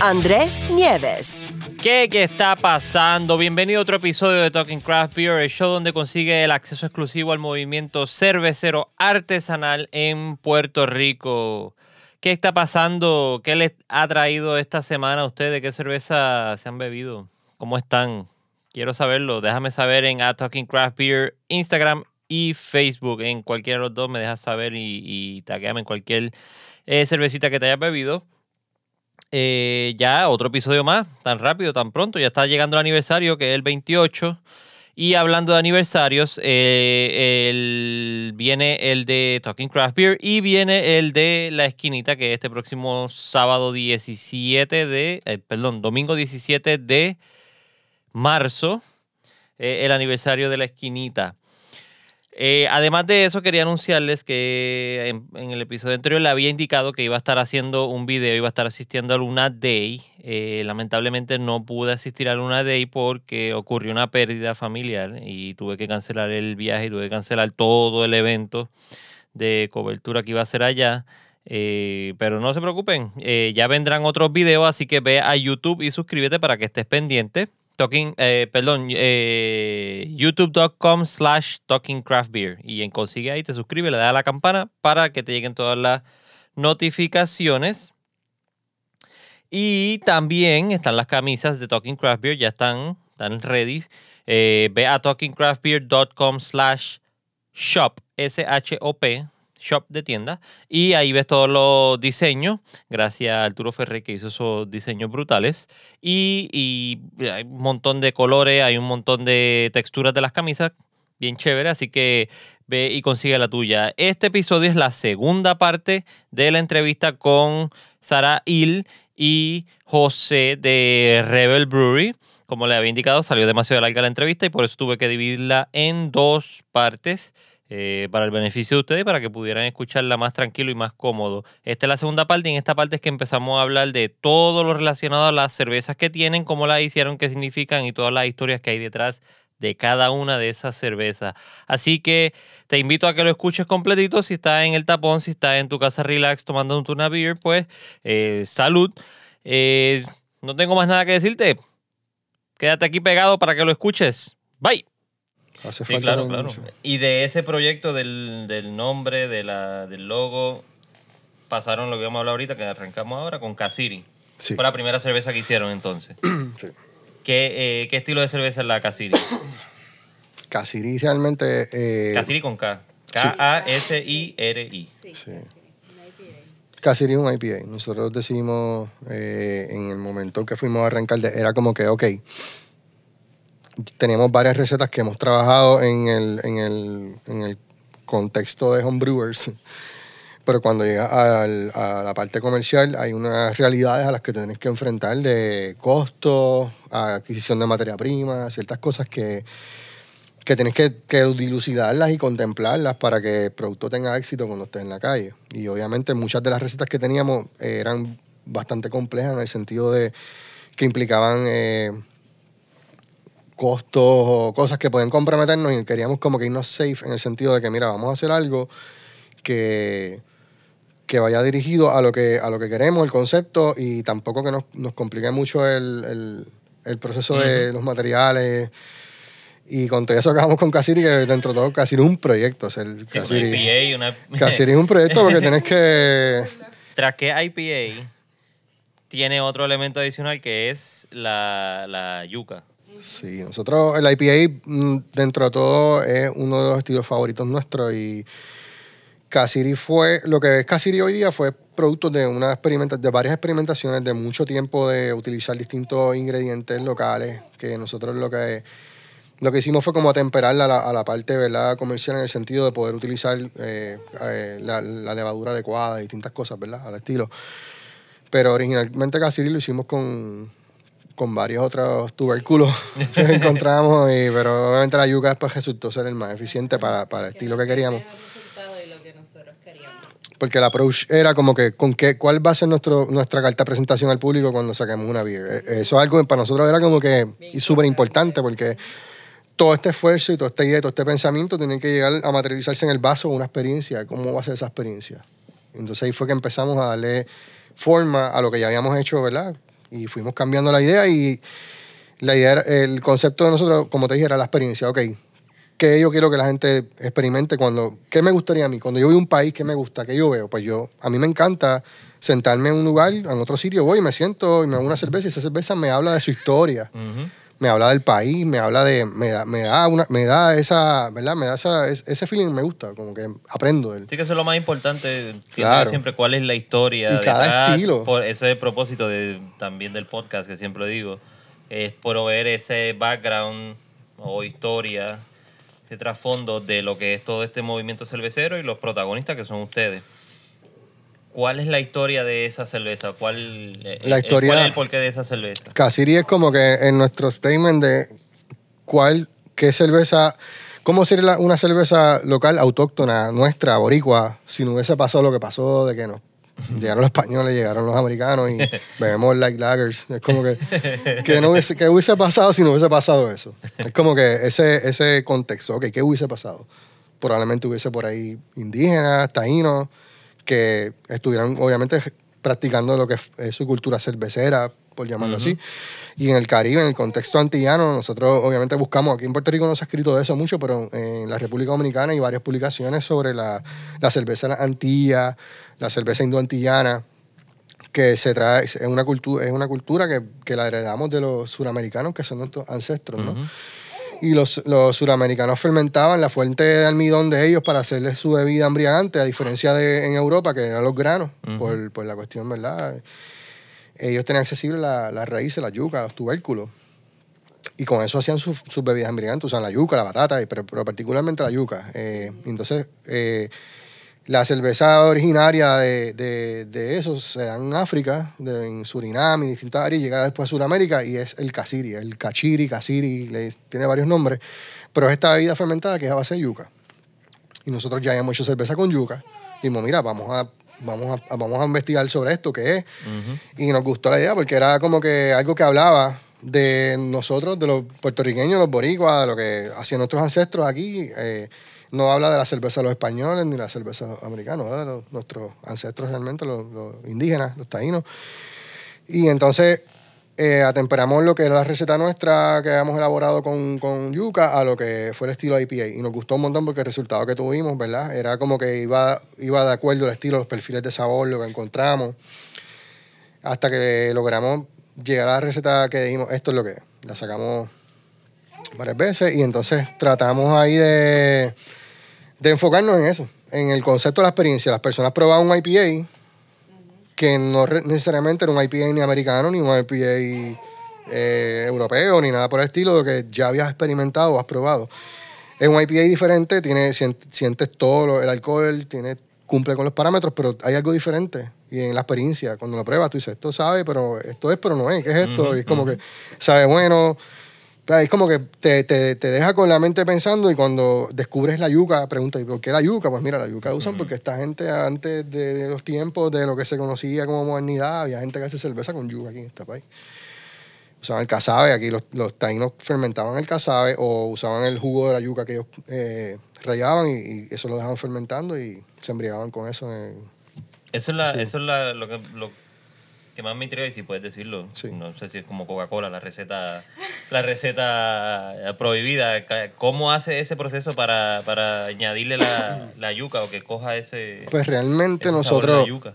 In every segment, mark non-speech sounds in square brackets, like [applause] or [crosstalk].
Andrés Nieves. ¿Qué, ¿Qué está pasando? Bienvenido a otro episodio de Talking Craft Beer, el show donde consigue el acceso exclusivo al movimiento cervecero artesanal en Puerto Rico. ¿Qué está pasando? ¿Qué les ha traído esta semana a ustedes? ¿Qué cerveza se han bebido? ¿Cómo están? Quiero saberlo. Déjame saber en A Talking Craft Beer, Instagram y Facebook. En cualquiera de los dos me dejas saber y, y tagueame en cualquier eh, cervecita que te hayas bebido. Eh, ya otro episodio más, tan rápido, tan pronto. Ya está llegando el aniversario, que es el 28. Y hablando de aniversarios, eh, el- viene el de Talking Craft Beer y viene el de La Esquinita, que es este próximo sábado 17 de, eh, perdón, domingo 17 de marzo, el aniversario de La Esquinita. Eh, además de eso, quería anunciarles que en, el episodio anterior le había indicado que iba a estar haciendo un video, iba a estar asistiendo a Luna Day. Eh, lamentablemente no pude asistir a Luna Day porque ocurrió una pérdida familiar y tuve que cancelar el viaje y tuve que cancelar todo el evento de cobertura que iba a hacer allá. Eh, pero no se preocupen, ya vendrán otros videos, así que ve a YouTube y suscríbete para que estés pendiente. Talking, eh, perdón, eh, youtube.com slash talking craft beer. Y en consigue ahí, te suscribes, le das a la campana para que te lleguen todas las notificaciones. Y también están las camisas de Talking Craft Beer, ya están, están ready. Eh, ve a talkingcraftbeer.com slash shop, S-H-O-P, shop de tienda. Y ahí ves todos los diseños, gracias a Arturo Ferrer que hizo esos diseños brutales. Y, y hay un montón de colores, hay un montón de texturas de las camisas, bien chévere, así que ve y consigue la tuya. Este episodio es la segunda parte de la entrevista con Sara Hill y José de Rebel Brewery. Como le había indicado, salió demasiado larga la entrevista y por eso tuve que dividirla en dos partes. Eh, para el beneficio de ustedes, para que pudieran escucharla más tranquilo y más cómodo. Esta es la segunda parte y en esta parte es que empezamos a hablar de todo lo relacionado a las cervezas que tienen, cómo las hicieron, qué significan y todas las historias que hay detrás de cada una de esas cervezas. Así que te invito a que lo escuches completito. Si estás en el tapón, si estás en tu casa relax tomando una beer, pues eh, salud. Eh, no tengo más nada que decirte. Quédate aquí pegado para que lo escuches. Bye. Hace Sí, falta claro, claro. mucho. Y de ese proyecto del, del nombre, de la, del logo, pasaron lo que vamos a hablar ahorita, que arrancamos ahora con Casiri. Sí. Fue la primera cerveza que hicieron entonces. [clears throat] Sí. ¿Qué, eh, qué estilo de cerveza es la Casiri? Casiri [clears throat] realmente. eh, Casiri con K. K-A-S-I-R-I. sí. Casiri es un IPA. Nosotros decidimos eh, en el momento que fuimos a arrancar, era como que, ok, teníamos varias recetas que hemos trabajado en el, en el, en el contexto de homebrewers. [laughs] Pero cuando llega al- a la parte comercial hay unas realidades a las que tienes que enfrentar de costos, adquisición de materia prima, ciertas cosas que, que tienes que, dilucidarlas y contemplarlas para que el producto tenga éxito cuando esté en la calle. Y obviamente muchas de las recetas que teníamos eran bastante complejas en el sentido de que implicaban eh, costos o cosas que pueden comprometernos y queríamos como que irnos safe en el sentido de que, mira, vamos a hacer algo que, que vaya dirigido a lo que, a lo que queremos, el concepto, y tampoco que nos, nos complique mucho el, el- el proceso de los materiales. Y con todo eso acabamos con Casiri, que dentro de todo Casiri es un proyecto. hacer Sí, una Casiri, IPA una... [laughs] Es un proyecto porque tienes que... Tras que IPA tiene otro elemento adicional que es la, la yuca. Sí, nosotros, el IPA, mm, dentro de todo, es uno de los estilos favoritos nuestros y Casiri fue, lo que es hoy día fue producto de, una experimenta, de varias experimentaciones de mucho tiempo de utilizar distintos ingredientes locales, que nosotros lo que, lo que hicimos fue como atemperarla a la, a la parte ¿verdad? comercial en el sentido de poder utilizar eh, eh, la, levadura adecuada, distintas cosas, ¿verdad? Al estilo. Pero originalmente Casiri lo hicimos con, con varios otros tubérculos [laughs] que encontramos, y, pero obviamente la yuca después resultó ser el más eficiente para, para el estilo que queríamos. Porque el approach era como que, con qué, ¿cuál va a ser nuestro, nuestra carta de presentación al público cuando saquemos una beer? Eso es algo que para nosotros era como que súper importante porque todo este esfuerzo y toda esta idea, todo este pensamiento tiene que llegar a materializarse en el vaso una experiencia. ¿Cómo va a ser esa experiencia? Entonces ahí fue que empezamos a darle forma a lo que ya habíamos hecho, ¿verdad? Y fuimos cambiando la idea y la idea, era- el concepto de nosotros, como te dije, era la experiencia. Ok, ¿qué yo quiero que la gente experimente cuando, qué me gustaría a mí? Cuando yo voy a un país, ¿qué me gusta? ¿Qué yo veo? Pues yo, a mí me encanta sentarme en un lugar, en otro sitio, voy, me siento y me hago una cerveza y esa cerveza me habla de su historia Ujú. Me habla del país, me habla de, me da, me da, una, me da esa, ¿verdad? Me da esa, es- ese feeling me gusta, como que aprendo de él. Sí que eso es lo más importante, que Claro. siempre cuál es la historia. Y cada estilo. Por, eso es el propósito de, también del podcast, que siempre digo, es proveer ese background o historia, ese trasfondo de lo que es todo este movimiento cervecero y los protagonistas que son ustedes. ¿Cuál es la historia de esa cerveza? ¿Cuál, eh, La el- historia- ¿Cuál es el porqué de esa cerveza? Casiri es como que en nuestro statement de cuál, qué cerveza, cómo sería una cerveza local, autóctona, nuestra, boricua, si no hubiese pasado lo que pasó, de que nos [laughs] llegaron los españoles, llegaron los americanos y [laughs] bebemos like lagers. Es como que, que no hubiese, ¿qué hubiese pasado si no hubiese pasado eso? Es como que ese, ese contexto, ok, ¿qué hubiese pasado? Probablemente hubiese por ahí indígenas, taínos, que estuvieran obviamente practicando lo que es su cultura cervecera, por llamarlo así. Y en el Caribe, en el contexto antillano, nosotros obviamente buscamos, aquí en Puerto Rico no se ha escrito de eso mucho, pero en la República Dominicana hay varias publicaciones sobre la, la cerveza antilla, la cerveza indoantillana, que se trae, es una cultura, es una cultura que, que la heredamos de los suramericanos, que son nuestros ancestros, ¿no? Ujú. Y los, los suramericanos fermentaban la fuente de almidón de ellos para hacerles su bebida embriagante, a diferencia de en Europa, que eran los granos, Ujú. por, por la cuestión, ¿verdad? Ellos tenían accesible la- las raíces, la yuca, los tubérculos. Y con eso hacían sus, sus bebidas embriagantes, usaban la yuca, la batata, pero, pero particularmente la yuca. Eh, entonces, eh, la cerveza originaria de, de, de eso se da en África, de- en Surinam y distintas áreas, y llega después a Sudamérica y es el casiri, el cachiri, casiri, le- tiene varios nombres, pero es esta bebida fermentada que es a base de yuca. Y nosotros ya habíamos hecho cerveza con yuca. Y dijimos, mira, vamos a, vamos a, vamos a investigar sobre esto, qué es. Y nos gustó la idea porque era como que algo que hablaba de nosotros, de los puertorriqueños, los boricuas, de lo que hacían nuestros ancestros aquí. eh, no habla de la cerveza de los españoles ni la cerveza de los americanos, nuestros ancestros realmente, los, los indígenas, los taínos. Y entonces eh, atemperamos lo que era la receta nuestra que habíamos elaborado con, con yuca a lo que fue el estilo IPA. Y nos gustó un montón porque el resultado que tuvimos, ¿verdad? Era como que iba, iba de acuerdo al estilo, los perfiles de sabor, lo que encontramos. Hasta que logramos llegar a la receta que dijimos, esto es lo que es. La sacamos varias veces y entonces tratamos ahí de, de enfocarnos en eso, en el concepto de la experiencia. Las personas probaban un IPA que no necesariamente era un IPA ni americano, ni un IPA eh, europeo, ni nada por el estilo, lo que ya habías experimentado o has probado. Es un IPA diferente, tiene, sien- sientes todo el alcohol, tiene, cumple con los parámetros, pero hay algo diferente. Y en la experiencia, cuando lo pruebas, tú dices, esto sabe, pero esto es, pero no es, ¿qué es esto? Ujú, y es como que sabe bueno. Es como que te, te, te deja con la mente pensando y cuando descubres la yuca, preguntas, ¿y por qué la yuca? Pues mira, la yuca la usan porque esta gente antes de, de los tiempos de lo que se conocía como modernidad, había gente que hace cerveza con yuca aquí en este país. Usaban el casabe, aquí los, los taínos fermentaban el casabe o usaban el jugo de la yuca que ellos eh, rayaban y, y eso lo dejaban fermentando y se embriagaban con eso. en- Eso es, la, Sí. eso es la- lo, que, lo que más me intriga y si puedes decirlo. Sí. No sé si es como Coca-Cola, la receta, la receta prohibida. ¿Cómo hace ese proceso para, para añadirle la, la yuca o que coja ese, Pues realmente ese sabor de la nosotros... yuca?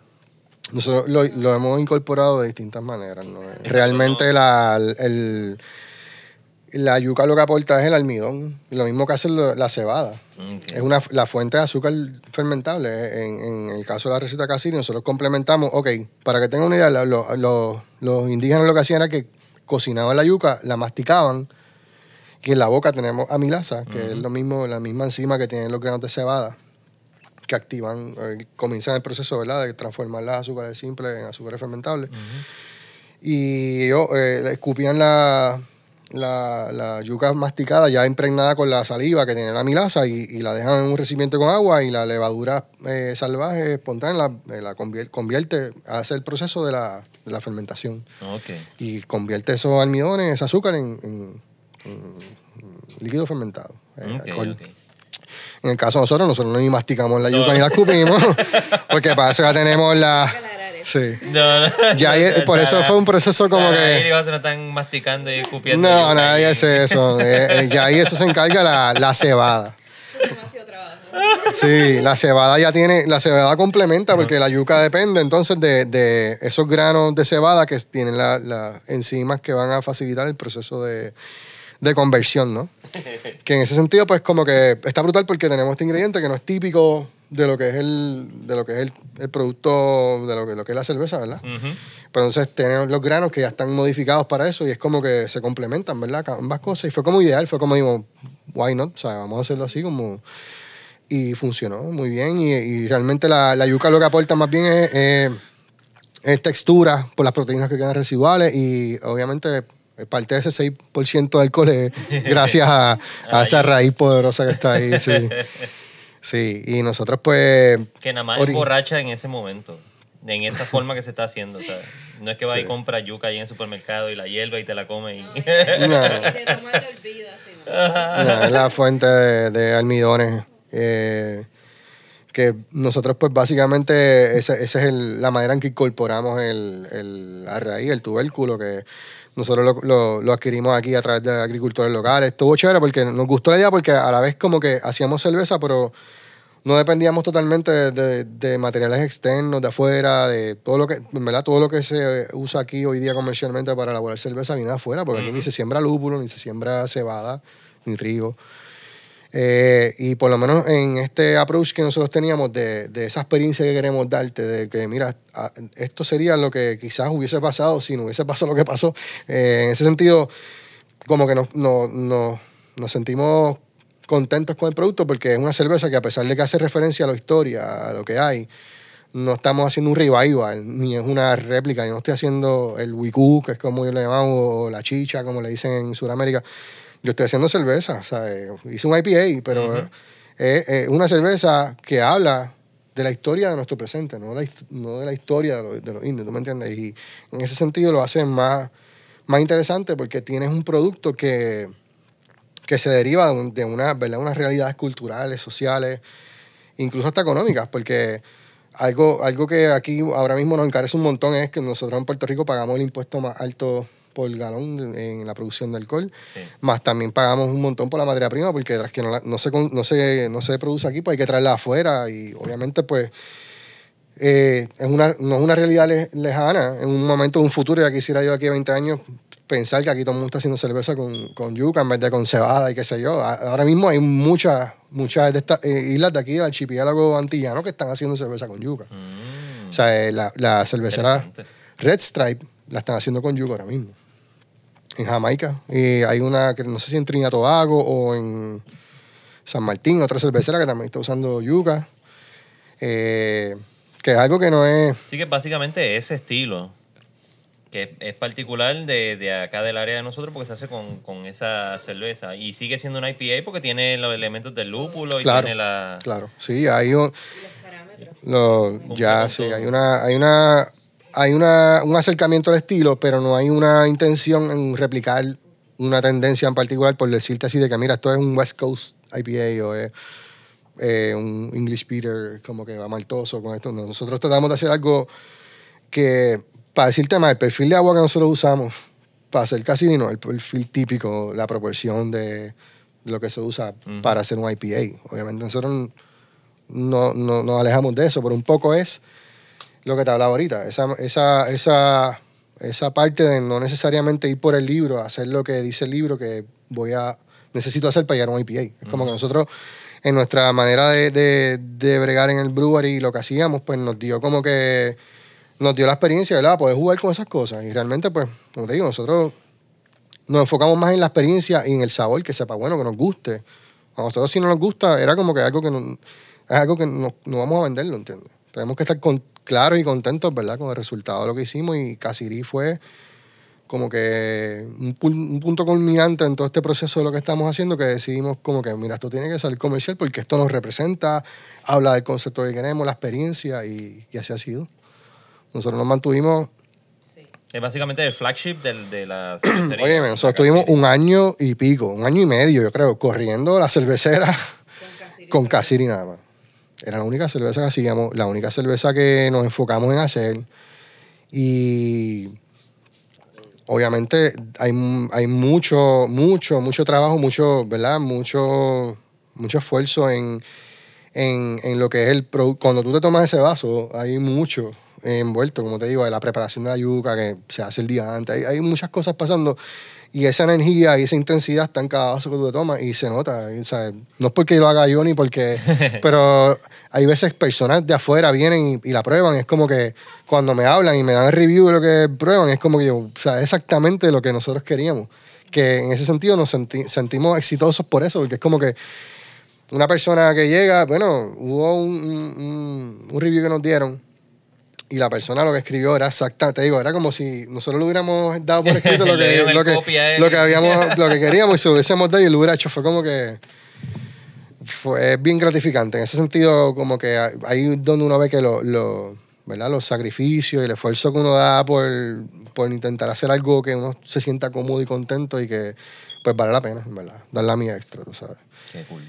Nosotros lo, lo hemos incorporado de distintas maneras. ¿no? Realmente la, el, la yuca lo que aporta es el almidón. Lo mismo que hace la cebada. Es una, la fuente de azúcar fermentable. En, en el caso de la receta casina, nosotros complementamos. Ok, para que tengan una idea, los indígenas lo que hacían era que cocinaban la yuca, la masticaban. Y en la boca tenemos amilasa, que es lo mismo, la misma enzima que tienen los granos de cebada que activan, eh, comienzan el proceso ¿verdad? de transformar las azúcares simples en azúcares fermentables. Y ellos eh, escupían la, la, la yuca masticada ya impregnada con la saliva que tiene la milasa y, y la dejan en un recipiente con agua y la levadura eh, salvaje espontánea la, eh, la convier- convierte, hace el proceso de la, de la fermentación y convierte esos almidones, ese azúcar en, en- en líquido fermentado. eh. En el caso de nosotros, nosotros no ni masticamos la yuca No. ni la escupimos, [laughs] porque para eso ya tenemos la... Sí. No, no. Ya ahí- por [laughs] eso fue un proceso como que- se lo están masticando y escupiendo. No, nadie y- hace [laughs] eso. Eh, eh, ya ahí eso se encarga la, la cebada. Demasiado trabajo. Sí, la cebada ya tiene, la cebada complementa porque la yuca depende entonces de, de esos granos de cebada que tienen la- las enzimas que van a facilitar el proceso de, de conversión, ¿no? Que en ese sentido, pues como que está brutal porque tenemos este ingrediente que no es típico de lo que es el, de lo que es el, el producto, de lo que, lo que es la cerveza, ¿verdad? Pero entonces tenemos los granos que ya están modificados para eso y es como que se complementan, ¿verdad? Ambas cosas. Y fue como ideal, fue como digo, why not? O sea, vamos a hacerlo así como... Y funcionó muy bien y, y realmente la, la yuca lo que aporta más bien es, eh, es textura por las proteínas que quedan residuales y obviamente parte de ese 6% de alcohol es [laughs] gracias a, a esa raíz poderosa que está ahí. Sí, [laughs] sí. y nosotros pues... Que nada más ori- es borracha en ese momento. En esa forma que se está haciendo. O sea, no es que va y Sí. compra yuca ahí en el supermercado y la hierba y te la come. Y... No. [laughs] ¿no? No, es la fuente de, de almidones. eh, que nosotros, pues básicamente, esa esa es el- la manera en que incorporamos el, el, la raíz, el tubérculo, que nosotros lo, lo- lo adquirimos aquí a través de agricultores locales. Estuvo chévere porque nos gustó la idea, porque a la vez, como que hacíamos cerveza, pero no dependíamos totalmente de, de- de materiales externos, de afuera, de todo lo que, verdad, todo lo que se usa aquí hoy día comercialmente para elaborar cerveza viene de afuera, porque aquí ni se siembra lúpulo, ni se siembra cebada, ni trigo. Eh, y por lo menos en este approach que nosotros teníamos de, de esa experiencia que queremos darte, de que mira, esto sería lo que quizás hubiese pasado si no hubiese pasado lo que pasó. Eh, en ese sentido, como que nos, nos, nos- nos sentimos contentos con el producto porque es una cerveza que a pesar de que hace referencia a la historia, a lo que hay, no estamos haciendo un revival, ni es una réplica, yo no estoy haciendo el wikú, que es como yo le llamamos, o la chicha, como le dicen en Sudamérica. Yo estoy haciendo cerveza, o sea, eh, hice un IPA, pero es, es una cerveza que habla de la historia de nuestro presente, no, la hist- no de la historia de los, de los indios, ¿tú me entiendes? Y en ese sentido lo hace más, más interesante porque tienes un producto que, que se deriva de, un- de una, ¿verdad? unas realidades culturales, sociales, incluso hasta económicas, porque algo, algo que aquí ahora mismo nos encarece un montón es que nosotros en Puerto Rico pagamos el impuesto más alto por galón en la producción de alcohol, Sí. más también pagamos un montón por la materia prima, porque tras que no, la- no, se, no, se, no se produce aquí, pues hay que traerla afuera y obviamente pues eh, es una, no es una realidad le- lejana. En un momento, en un futuro, ya quisiera yo aquí a 20 años pensar que aquí todo el mundo está haciendo cerveza con, con yuca en vez de con cebada y qué sé yo. Ahora mismo hay muchas muchas de estas eh, islas de aquí del archipiélago antillano que están haciendo cerveza con yuca. Mm, O sea, eh, la, la cervecera. Red Stripe la están haciendo con yuca ahora mismo. En Jamaica. Y hay una, que no sé si en Trinidad y Tobago o en San Martín, otra cervecera que también está usando yuca. Eh, que es algo que no es... Sí que básicamente ese estilo, que es, particular de, de acá del área de nosotros porque se hace con, con esa cerveza. Y sigue siendo una IPA porque tiene los elementos del lúpulo y Claro. tiene la... Claro, sí, hay un... Y los parámetros. Lo, ya, sí, hay una, hay una, hay una, un acercamiento al estilo, pero no hay una intención en replicar una tendencia en particular por decirte así de que mira, esto es un West Coast IPA o es eh, un English Peter como que va maltoso con esto. No, Nosotros tratamos de hacer algo que, para decirte más, el perfil de agua que nosotros usamos para hacer casi no, el perfil típico, la proporción de lo que se usa para hacer un IPA. Obviamente nosotros no, no nos alejamos de eso, pero un poco es lo que te hablaba ahorita, esa, esa, esa, esa parte de no necesariamente ir por el libro, hacer lo que dice el libro que voy a, necesito hacer para llegar a un IPA. Es como que nosotros, en nuestra manera de, de, de bregar en el brewery, lo que hacíamos, pues nos dio como que, nos dio la experiencia, ¿verdad? Poder jugar con esas cosas. Y realmente, pues, como te digo, nosotros nos enfocamos más en la experiencia y en el sabor, que sepa bueno, que nos guste. A nosotros si no nos gusta, era como que algo que no, es algo que no, no vamos a venderlo, ¿entiendes? Tenemos que estar con- claros y contentos, ¿verdad? Con el resultado de lo que hicimos y Casiri fue como que un, pu- un punto culminante en todo este proceso de lo que estamos haciendo que decidimos como que, mira, esto tiene que salir comercial porque esto nos representa, habla del concepto que queremos, la experiencia y, y así ha sido. Nosotros nos mantuvimos, Es básicamente el flagship del, de la [clears throat] cervecería. oye, nosotros tuvimos un año y pico, un año y medio, yo creo, corriendo la cervecera con Casiri [laughs] nada más. Era la única cerveza que hacíamos, la única cerveza que nos enfocamos en hacer. Y obviamente hay, hay mucho, mucho, mucho trabajo, mucho, ¿verdad? Mucho, mucho esfuerzo en, en, en lo que es el producto. Cuando tú te tomas ese vaso, hay mucho envuelto, como te digo, de la preparación de la yuca que se hace el día antes. Hay, hay muchas cosas pasando. Y esa energía y esa intensidad está en cada vaso que tú te tomas y se nota. y, o sea, no es porque lo haga yo ni porque... [laughs] pero hay veces personas de afuera vienen y, y la prueban. Es como que cuando me hablan y me dan el review de lo que prueban, es como que yo, o sea, exactamente lo que nosotros queríamos. Que en ese sentido nos senti- sentimos exitosos por eso, porque es como que una persona que llega, bueno, hubo un, un- un review que nos dieron y la persona lo que escribió era exacta, te digo, era como si nosotros le hubiéramos dado por [laughs] escrito lo que, lo que, lo que habíamos, [laughs] lo que queríamos y se lo hubiésemos dado y lo hubiera hecho. Fue como que fue bien gratificante. En ese sentido, como que ahí es donde uno ve que lo, lo- ¿verdad? los sacrificios y el esfuerzo que uno da por, por intentar hacer algo que uno se sienta cómodo y contento y que pues vale la pena, en ¿verdad? Dar la mía extra, tú sabes. Qué cool.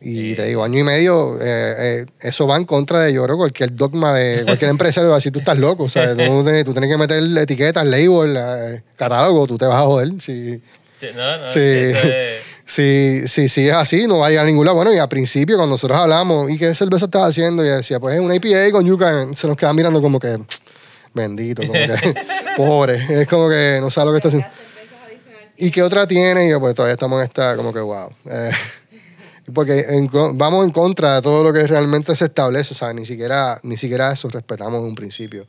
Y te digo, año y medio, eh, eh, eso va en contra de, yo creo, cualquier dogma de [laughs] cualquier empresario. Así tú estás loco, o sea, tú, tienes- tú tienes que meter etiquetas, label, eh, catálogo, tú te vas a joder. Si, Sí, no, no, Sí. eso es- si, si, si es así, no va a llegar a ningún lado. Bueno, y al principio, cuando nosotros hablamos, ¿y qué cerveza estás haciendo? Y decía, pues es una IPA con yuca. Se nos queda mirando como que, bendito, como que, [laughs] pobre. Es como que no sabe lo que está haciendo. ¿Y qué otra tiene? Y yo, pues todavía estamos en esta, como que, wow. Porque en vamos en contra de todo lo que realmente se establece, ¿sabes? Ni siquiera, ni siquiera eso respetamos en un principio.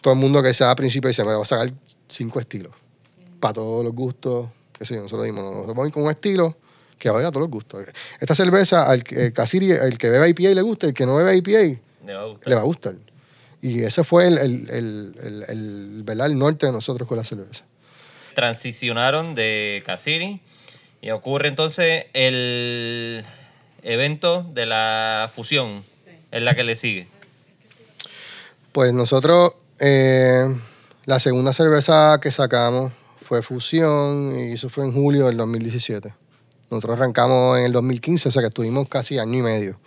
Todo el mundo que se da al principio dice, me voy a sacar cinco estilos. Para todos los gustos. Que sí, nosotros dimos, nosotros vamos con un estilo que va a ir a todos los gustos. Esta cerveza, al que, el Casiri, el que bebe IPA le gusta, el que no bebe IPA me va a gustar. le va a gustar. Y ese fue el, el, el, el, el- ¿verdad? el norte de nosotros con la cerveza. transicionaron de Casiri y ocurre entonces el evento de la fusión, es la que le sigue. Pues nosotros, eh, la segunda cerveza que sacamos fue Fusión y eso fue en julio del 2017. Nosotros arrancamos en el 2015, o sea que estuvimos casi año y medio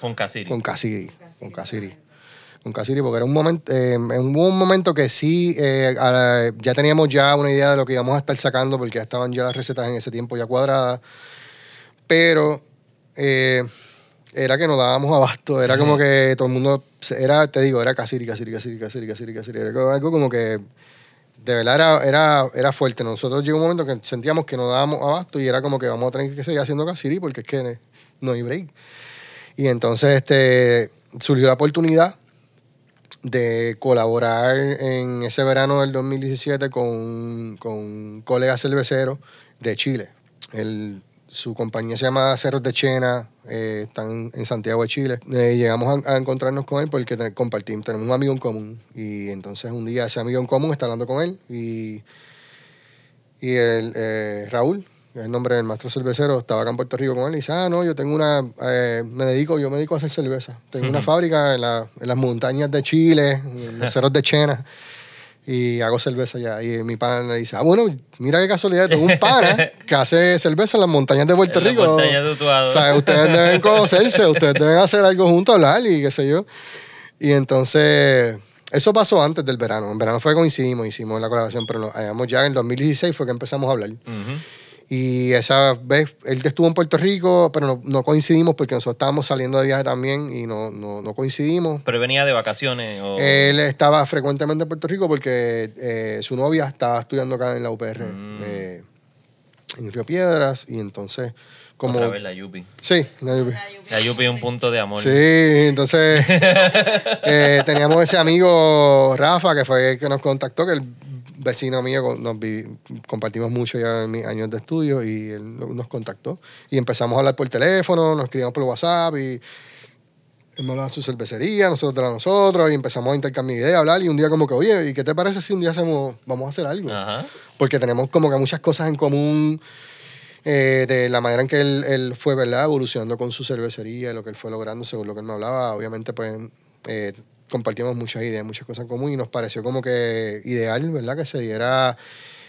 Con Casiri. con Casiri. Con Casiri. Con Casiri, porque era un momento, eh, hubo un momento que sí, eh, la- ya teníamos ya una idea de lo que íbamos a estar sacando, porque ya estaban ya las recetas en ese tiempo ya cuadradas, pero eh, era que nos dábamos abasto, era como que todo el mundo, era, te digo, era Casiri, Casiri, Casiri, Casiri, Casiri, Casiri, era algo como que de verdad era, era, era fuerte. Nosotros llegó un momento que sentíamos que nos dábamos abasto y era como que vamos a tener que seguir haciendo Casiri porque es que no hay break. Y entonces este, surgió la oportunidad de colaborar en ese verano del 2017 con, con un colega cervecero de Chile. Él- su compañía se llama Cerros de Chena, eh, están en Santiago de Chile. Eh, llegamos a, encontrarnos con él porque te- compartimos, tenemos un amigo en común. Y entonces un día ese amigo en común está hablando con él y, y el, eh, Raúl, el nombre del maestro cervecero, estaba acá en Puerto Rico con él y dice, ah, no, yo tengo una, eh, me dedico, yo me dedico a hacer cerveza. Tengo una fábrica en, la- en las montañas de Chile, en los cerros de Chena, y hago cerveza allá. Y mi pana le dice, ah, bueno, mira qué casualidad, tengo un pana [laughs] que hace cerveza en las montañas de Puerto En las Rico. montañas de Utuado. O sea, ustedes deben [laughs] conocerse, ustedes deben hacer algo juntos, hablar y qué sé yo. Y entonces, eso pasó antes del verano. En verano fue que coincidimos, hicimos la colaboración, pero lo hagamos ya en el 2016 fue que empezamos a hablar. Ujú. Y esa vez, él estuvo en Puerto Rico, pero no, no coincidimos porque nosotros estábamos saliendo de viaje también y no, no, no coincidimos. Pero venía de vacaciones. O... Él estaba frecuentemente en Puerto Rico porque eh, su novia estaba estudiando acá en la UPR, Mm. eh, en Río Piedras, y entonces, como... Otra vez la Yupi. Sí, la UPR. La Yupi es un punto de amor. Sí, entonces [laughs] eh, teníamos ese amigo Rafa que fue el que nos contactó, que vecino mío, nos vi- compartimos mucho ya en mis años de estudio y él no- nos contactó. Y empezamos a hablar por teléfono, nos escribíamos por WhatsApp y Él me hablaba de su cervecería, nosotros de la nosotros, y empezamos a intercambiar ideas, a hablar, y un día como que, oye, ¿y qué te parece si un día hacemos, vamos a hacer algo? Ajá. Porque tenemos como que muchas cosas en común eh, de la manera en que él, él fue, ¿verdad? Evolucionando con su cervecería lo que él fue logrando, según lo que él me hablaba. Obviamente, pues, eh, compartimos muchas ideas, muchas cosas en común, y nos pareció como que ideal, ¿verdad? Que se diera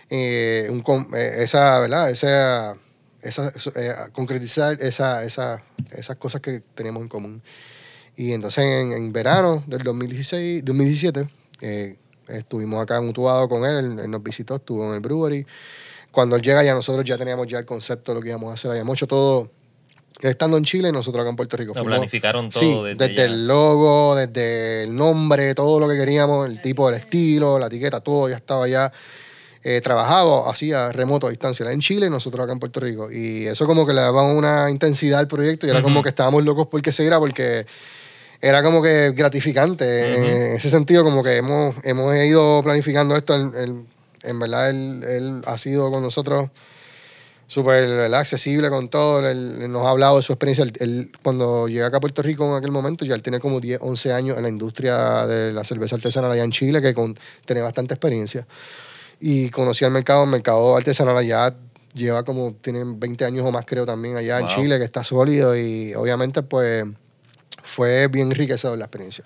eh, un, eh, esa, ¿verdad? Esa, esa, eh, concretizar esa, esa, esas cosas que teníamos en común. Y entonces en, en verano del 2016, 2017 eh, estuvimos acá mutuados con él, él, él nos visitó, estuvo en el brewery. Cuando él llega ya nosotros ya teníamos ya el concepto de lo que íbamos a hacer, habíamos hecho todo estando en Chile, nosotros acá en Puerto Rico. Lo Fuimos- planificaron todo Sí, desde desde, ya. el logo, desde el nombre, todo lo que queríamos, el tipo, el estilo, la etiqueta, todo ya estaba ya eh, trabajado así a remoto a distancia. En Chile, nosotros acá en Puerto Rico. Y eso como que le daba una intensidad al proyecto y era como Ujú. que estábamos locos porque se era porque era como que gratificante. En ese sentido, como que hemos, hemos ido planificando esto. él- él- en verdad, él, él ha sido con nosotros súper accesible con todo. Él, nos ha hablado de su experiencia. Él, él, cuando llega acá a Puerto Rico en aquel momento, ya él tiene como 10, 11 años en la industria de la cerveza artesanal allá en Chile, que con, tiene bastante experiencia. Y conocía el mercado, el mercado artesanal allá lleva como, tienen 20 años o más creo también allá en Wow. Chile, que está sólido y obviamente pues fue bien enriquecedor la experiencia.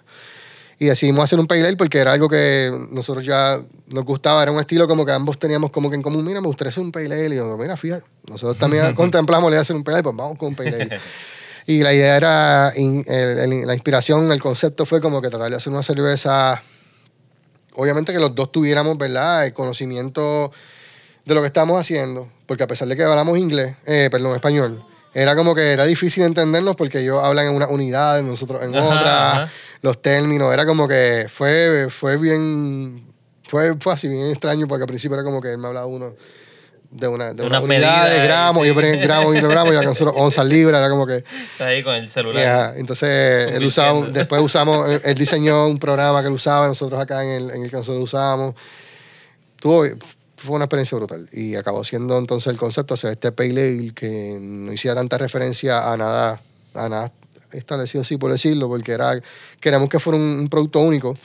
Y decidimos hacer un pale ale porque era algo que nosotros ya nos gustaba, era un estilo como que ambos teníamos como que en común, mira, me gustaría hacer un pale ale. Y yo, mira, fíjate, nosotros también [laughs] contemplamos le hacer un pale ale, pues vamos con un pale [laughs] ale. y la idea era, in- el- el- la inspiración, el concepto fue como que tratar de hacer una cerveza, obviamente que los dos tuviéramos, ¿verdad?, el conocimiento de lo que estamos haciendo, porque a pesar de que hablamos inglés, eh, perdón, español, era como que era difícil entendernos porque ellos hablan en una unidad, nosotros en Ajá, otra, ajá. Los términos, era como que fue, fue bien, fue, fue así, bien extraño, porque al principio era como que él me hablaba uno de una, de una unidad de gramos, sí. yo ponía gramos y gramos, y acá nosotros onzas libras, era como que... Está ahí con el celular. Yeah, Entonces, él usaba, después usamos, él, diseñó un programa que él usaba, nosotros acá en el, en el nosotros usábamos. Tuvo, fue una experiencia brutal. Y acabó siendo entonces el concepto hacer este pale ale que no hiciera tanta referencia a nada, a nada establecido así por decirlo, porque era, queríamos que fuera un, un producto único,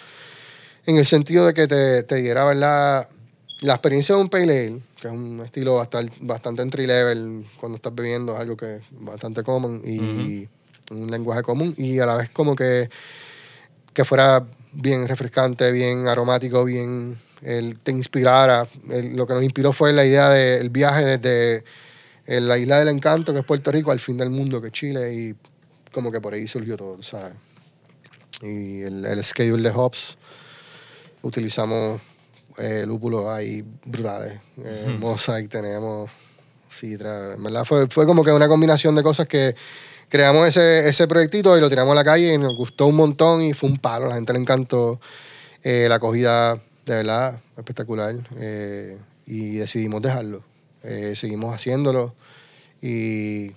en el sentido de que te, te diera ¿verdad? la experiencia de un pale ale, que es un estilo bastante, bastante entry level cuando estás bebiendo, es algo que es bastante común y un lenguaje común, y a la vez como que, que fuera bien refrescante, bien aromático, bien el, te inspirara. El- lo que nos inspiró fue la idea del viaje desde eh, la isla del encanto, que es Puerto Rico, al fin del mundo, que es Chile, y como que por ahí surgió todo, ¿sabes? Y el, el schedule de hops, utilizamos eh, lúpulos ahí brutales. Eh, Mosaic tenemos Citra. En verdad fue, fue como que una combinación de cosas que creamos ese, ese proyectito y lo tiramos a la calle y nos gustó un montón y fue un palo. La gente le encantó eh, la acogida, de verdad, espectacular. eh, y decidimos dejarlo. Eh, seguimos haciéndolo y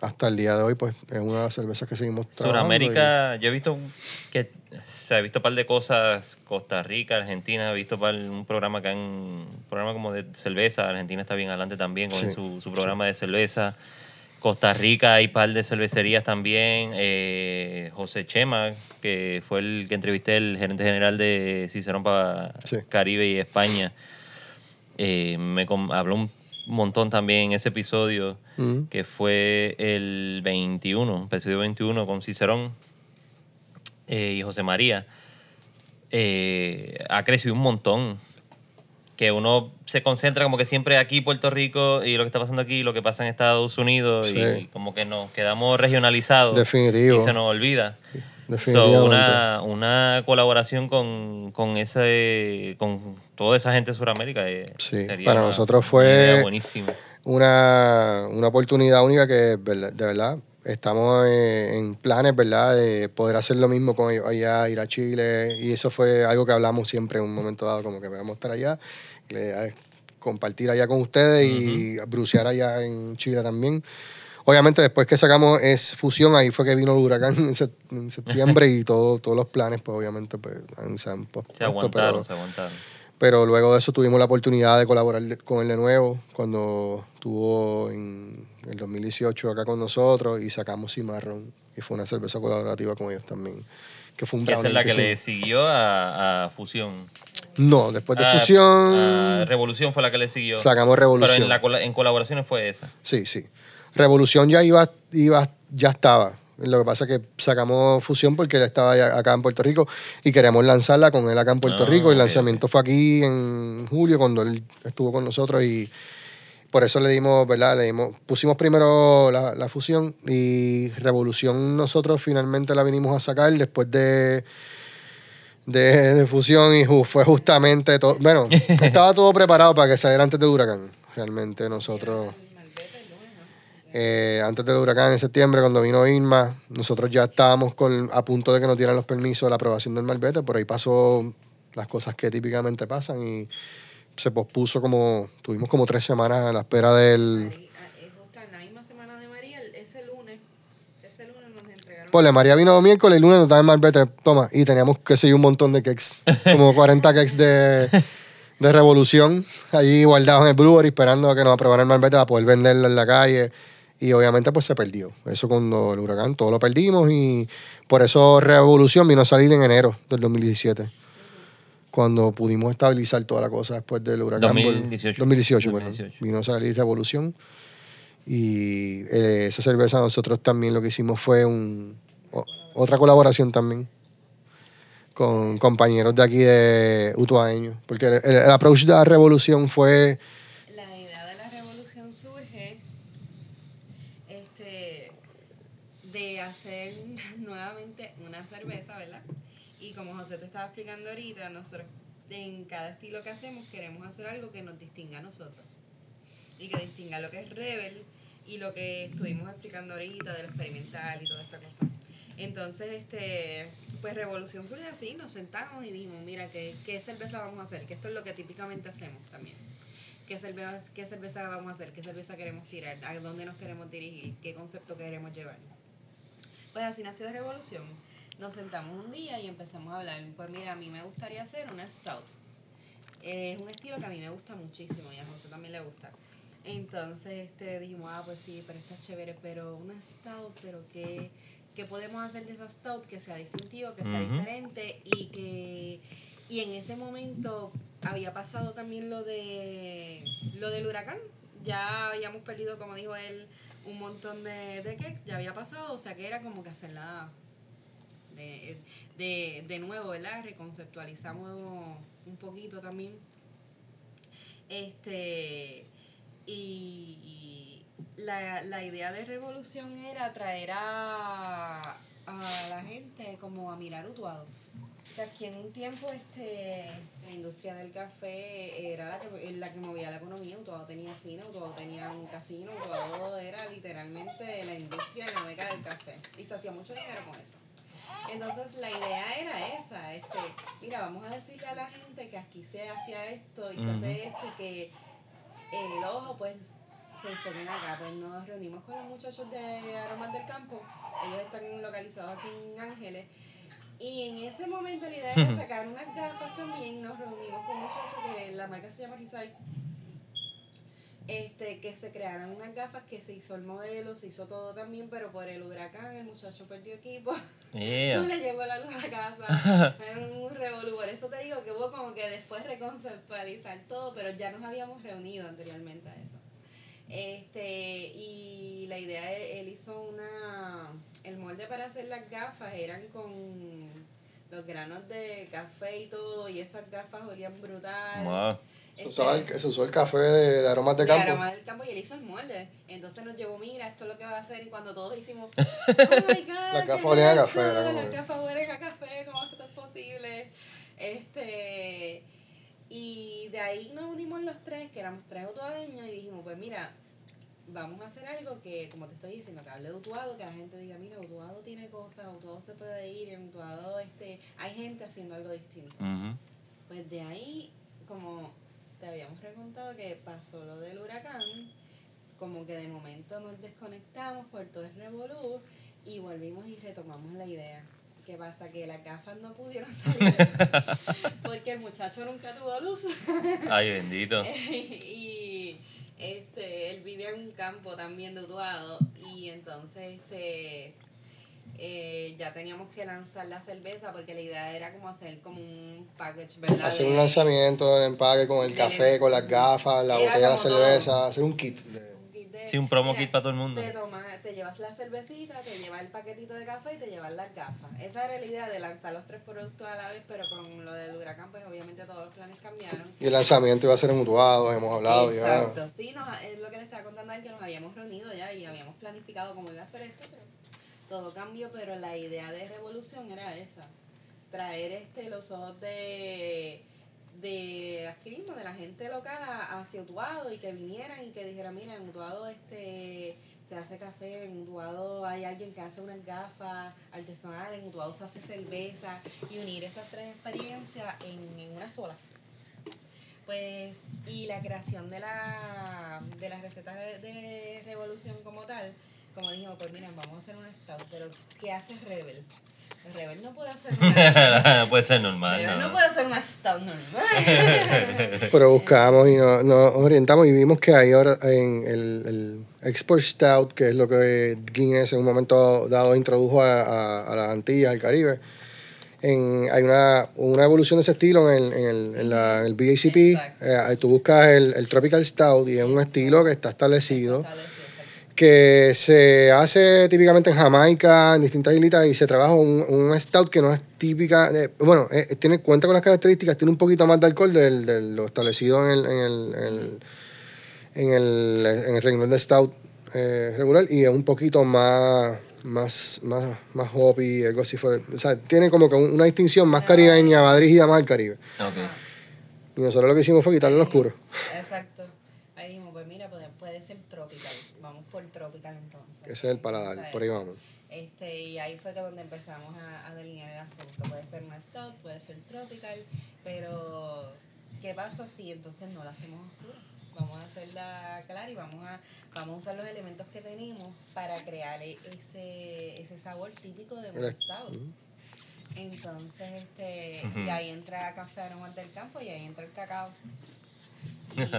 hasta el día de hoy, pues es una de las cervezas que seguimos trabajando. Suramérica, yo he visto que se ha visto un par de cosas, Costa Rica, Argentina, he visto par- un programa que han, un programa como de cerveza, Argentina está bien adelante también con Sí, su, su programa de cerveza. Costa Rica hay par de cervecerías también. eh, José Chema, que fue el que entrevisté, el gerente general de Cicerón para Sí. Caribe y España, eh, me habló un montón también en ese episodio Mm. que fue el 21, episodio 21 con Cicerón eh, y José María, eh, ha crecido un montón. Que uno se concentra como que siempre aquí Puerto Rico y lo que está pasando aquí, lo que pasa en Estados Unidos y Sí. como que nos quedamos regionalizados Definitivo. y se nos olvida. So, Definitivamente. una, una colaboración con, con ese con toda esa gente de Sudamérica eh, Sí, para una- nosotros fue- una, una oportunidad única que de verdad estamos eh, en planes, ¿verdad? De poder hacer lo mismo con ellos allá, ir a Chile. Y eso fue algo que hablamos siempre en un momento dado, como que vamos a estar allá, compartir allá con ustedes y brucear allá en Chile también. Obviamente después que sacamos es fusión, ahí fue que vino el huracán en, sep- en septiembre y todo, todos los planes, pues obviamente pues, se han pospuesto, Se aguantaron, pero- se aguantaron. Pero luego de eso tuvimos la oportunidad de colaborar con él de nuevo cuando estuvo en el 2018 acá con nosotros y sacamos Cimarrón. Y fue una cerveza colaborativa con ellos también. Que fue un esa es la que le siguió a, a Fusión. No, después de Ah, Fusión ah, Revolución fue la que le siguió. sacamos Pero Revolución. en, la, en colaboraciones fue esa. Sí, sí. Revolución ya iba, iba, ya estaba. Lo que pasa es que sacamos Fusión porque él estaba acá en Puerto Rico y queríamos lanzarla con él acá en Puerto Ah, Rico. El lanzamiento fue aquí en julio cuando él estuvo con nosotros y por eso le dimos, ¿verdad? Le dimos, pusimos primero la, la Fusión y Revolución nosotros finalmente la vinimos a sacar después de de, de fusión y fue justamente todo. Bueno, estaba todo preparado para que saliera antes del huracán. Realmente nosotros. Eh, antes del huracán en septiembre, cuando vino Irma, nosotros ya estábamos con, a punto de que nos dieran los permisos de la aprobación del malvete. Por ahí pasó las cosas que típicamente pasan y se pospuso como. Tuvimos como tres semanas a la espera del. Ahí, ah, es justo en la misma semana de María, el- ese lunes, ese lunes nos entregaron. Pues María vino miércoles, el lunes nos daban malvete, toma, y teníamos que seguir un montón de cakes, como [laughs] 40 cakes de, de revolución, allí guardados en el brewery, esperando a que nos aprobaran el malvete para poder venderlo en la calle. Y obviamente pues se perdió. Eso cuando el huracán, todo lo perdimos y por eso Revolución vino a salir en enero del 2017. Cuando pudimos estabilizar toda la cosa después del huracán. por- 2018. 2018, perdón. 2018. Vino a salir Revolución. Y eh, esa cerveza nosotros también lo que hicimos fue un, o- otra colaboración también con compañeros de aquí de Utuadeño. Porque el, el- el approach de la revolución fue... La idea de la revolución surge este, de hacer nuevamente una cerveza, ¿verdad? Y como José te estaba explicando ahorita, nosotros en cada estilo que hacemos queremos hacer algo que nos distinga a nosotros. Y que distinga lo que es Rebel y lo que estuvimos explicando ahorita del experimental y toda esa cosa. Entonces, este, pues Revolución surge así, nos sentamos y dijimos, mira, ¿qué, qué cerveza vamos a hacer? Que esto es lo que típicamente hacemos también. ¿Qué cerveza, ¿Qué cerveza vamos a hacer? ¿Qué cerveza queremos tirar? ¿A dónde nos queremos dirigir? ¿Qué concepto queremos llevar? Pues así nació Revolución. Nos sentamos un día y empezamos a hablar. Pues mira, a mí me gustaría hacer una stout. Eh, es un estilo que a mí me gusta muchísimo y a José también le gusta. Entonces este, dijimos, ah, pues sí, pero está chévere, pero una stout, pero ¿qué, qué podemos hacer de esa stout que sea distintivo, que sea diferente y que... Y en ese momento había pasado también lo de lo del huracán. Ya habíamos perdido, como dijo él, un montón de, de cakes, ya había pasado, o sea que era como que hacerla de, de, de nuevo, ¿verdad? Reconceptualizamos un poquito también. Este, y, y la, la idea de revolución era traer a, a la gente como a mirar Utuado. Que en un tiempo este, la industria del café era la que, la que movía la economía, Utuado tenía cine, Utuado tenía un casino, Utuado era literalmente la industria de la meca del café. Y se hacía mucho dinero con eso. Entonces la idea era esa, este, mira, vamos a decirle a la gente que aquí se hacía esto y se hace esto y que el ojo pues se enfoquen acá. Pues nos reunimos con los muchachos de Aromas del Campo, ellos están localizados aquí en Ángeles. Y en ese momento la idea era [laughs] sacar unas gafas también, nos reunimos con muchachos que la marca se llama Rizai. Este, que se crearan unas gafas, que se hizo el modelo, se hizo todo también, pero por el huracán el muchacho perdió equipo. Yeah. No [laughs] le llegó la luz a casa. [laughs] Fue un revolú. Por eso te digo que hubo como que después reconceptualizar todo, pero ya nos habíamos reunido anteriormente a eso. Este, y la idea, él, él hizo una. El molde para hacer las gafas eran con los granos de café y todo, y esas gafas olían brutal. Wow. Se, Este, usaba el- se usó el café de, de aromas de campo. aroma del campo y él hizo el molde. Entonces nos llevó, mira, esto es lo que va a hacer. Y cuando todos hicimos, oh my [laughs] god, Las gafas ¿qué olían a café, que- gafas huelen a café, ¿cómo esto es posible? Este. Y de ahí nos unimos los tres, que éramos tres utuadeños, y dijimos, pues mira, vamos a hacer algo que, como te estoy diciendo, que hable de Utuado, que la gente diga, mira, Utuado tiene cosas, Utuado se puede ir, en Utuado este, hay gente haciendo algo distinto. Ujú. Pues de ahí, como te habíamos preguntado que pasó lo del huracán, como que de momento nos desconectamos por todo el revolú y volvimos y retomamos la idea. ¿Qué pasa? Que las gafas no pudieron [laughs] salir porque el muchacho nunca tuvo luz. Ay, bendito. [laughs] y este, él vivía en un campo también de Utuado y entonces este, eh, ya teníamos que lanzar la cerveza porque la idea era como hacer como un package, ¿verdad? Hacer un lanzamiento del empaque con el café, con las gafas, la botella de la todo. cerveza, hacer un kit. de- un kit de- Sí, un promo mira, kit para todo el mundo. Te, tomas, te llevas la cervecita, te llevas el paquetito de café y te llevas las gafas. Esa era la idea de lanzar los tres productos a la vez, pero con lo del huracán, pues obviamente todos los planes cambiaron. Y el lanzamiento iba a ser en Mutuado, hemos hablado ya. Exacto. Sí, nos, es lo que le estaba contando a él, que nos habíamos reunido ya y habíamos planificado cómo iba a ser esto, pero todo cambió, pero la idea de revolución era esa. Traer este los ojos de de de la gente local a- hacia Utuado y que vinieran y que dijeran, mira, en Utuado este se hace café, en Utuado hay alguien que hace unas gafas artesanales, en Utuado se hace cerveza y unir esas tres experiencias en, en una sola. Pues, y la creación de la, de las recetas de Revolución como tal, como dijimos, pues mira, vamos a hacer una stout, pero ¿qué hace Rebel? El Rebel no puede hacer [laughs] una, Puede ser normal, Rebel ¿no? no puede hacer una stout normal. [laughs] Pero buscamos y nos, nos orientamos y vimos que hay ahora en el, el Export Stout, que es lo que Guinness en un momento dado introdujo a, a, a las Antillas, al Caribe. En, hay una, una evolución de ese estilo en, en el, en la, en el BACP. Eh, tú buscas el, el Tropical Stout y es un estilo que está establecido. Que se hace típicamente en Jamaica, en distintas islitas, y se trabaja un, un stout que no es típica, de- bueno, eh, tiene cuenta con las características, tiene un poquito más de alcohol de, lo establecido en el, en el, en el, en el, en el renglón de stout eh, regular, y es un poquito más, más, más, más hoppy, algo así. O sea, tiene como que un- una distinción más caribeña, va dirigida más al Caribe. Ok. Y nosotros lo que hicimos fue quitarle lo oscuro. Exacto. Ahí dijimos, pues mira, puede, puede ser tropical. Vamos por tropical entonces. Ese es el paladar, por ahí vamos. Este, y ahí fue que donde empezamos a, a delinear el asunto. Puede ser una stout, puede ser tropical, pero ¿qué pasa si entonces no la hacemos oscura? Vamos a hacerla clara y vamos a, vamos a usar los elementos que tenemos para crear e- ese, ese sabor típico de una stout. Entonces, este, y ahí entra Café Aromas del Campo y ahí entra el cacao.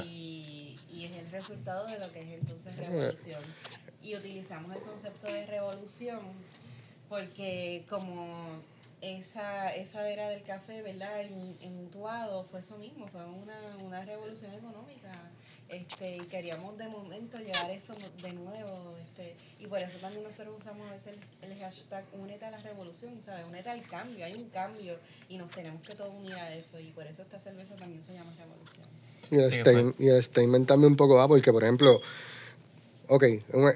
Y, es el resultado de lo que es entonces revolución. Y utilizamos el concepto de revolución porque como esa, esa era del café, ¿verdad? En, en Utuado fue eso mismo, fue una, una revolución económica. Este, y queríamos de momento llevar eso de nuevo. Este, y por eso también nosotros usamos a veces el, el hashtag Únete a la revolución, ¿sabes? Únete al cambio, hay un cambio y nos tenemos que todos unir a eso. Y por eso esta cerveza también se llama revolución. Y el, Sí, statement, y el statement también un poco va porque, por ejemplo, ok,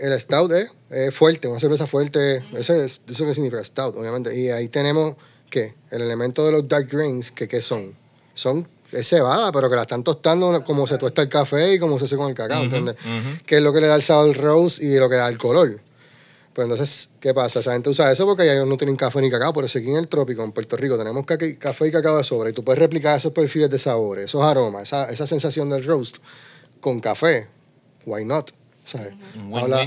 el stout es, es fuerte, una cerveza fuerte, ese es- eso que significa stout, obviamente. Y ahí tenemos, ¿qué? El elemento de los dark grains, que ¿qué son? Son, es cebada, pero que la están tostando como se tuesta el café y como se hace con el cacao, Ujú, ¿entiendes? ujú. Que es lo que le da el sabor al roast y lo que le da el color. Pues entonces, ¿qué pasa? Esa gente usa eso porque ellos no tienen café ni cacao, pero aquí en el trópico, en Puerto Rico, tenemos café y cacao de sobra y tú puedes replicar esos perfiles de sabores, esos aromas, esa, esa sensación del roast con café. Why not? ¿Sabes? Habla-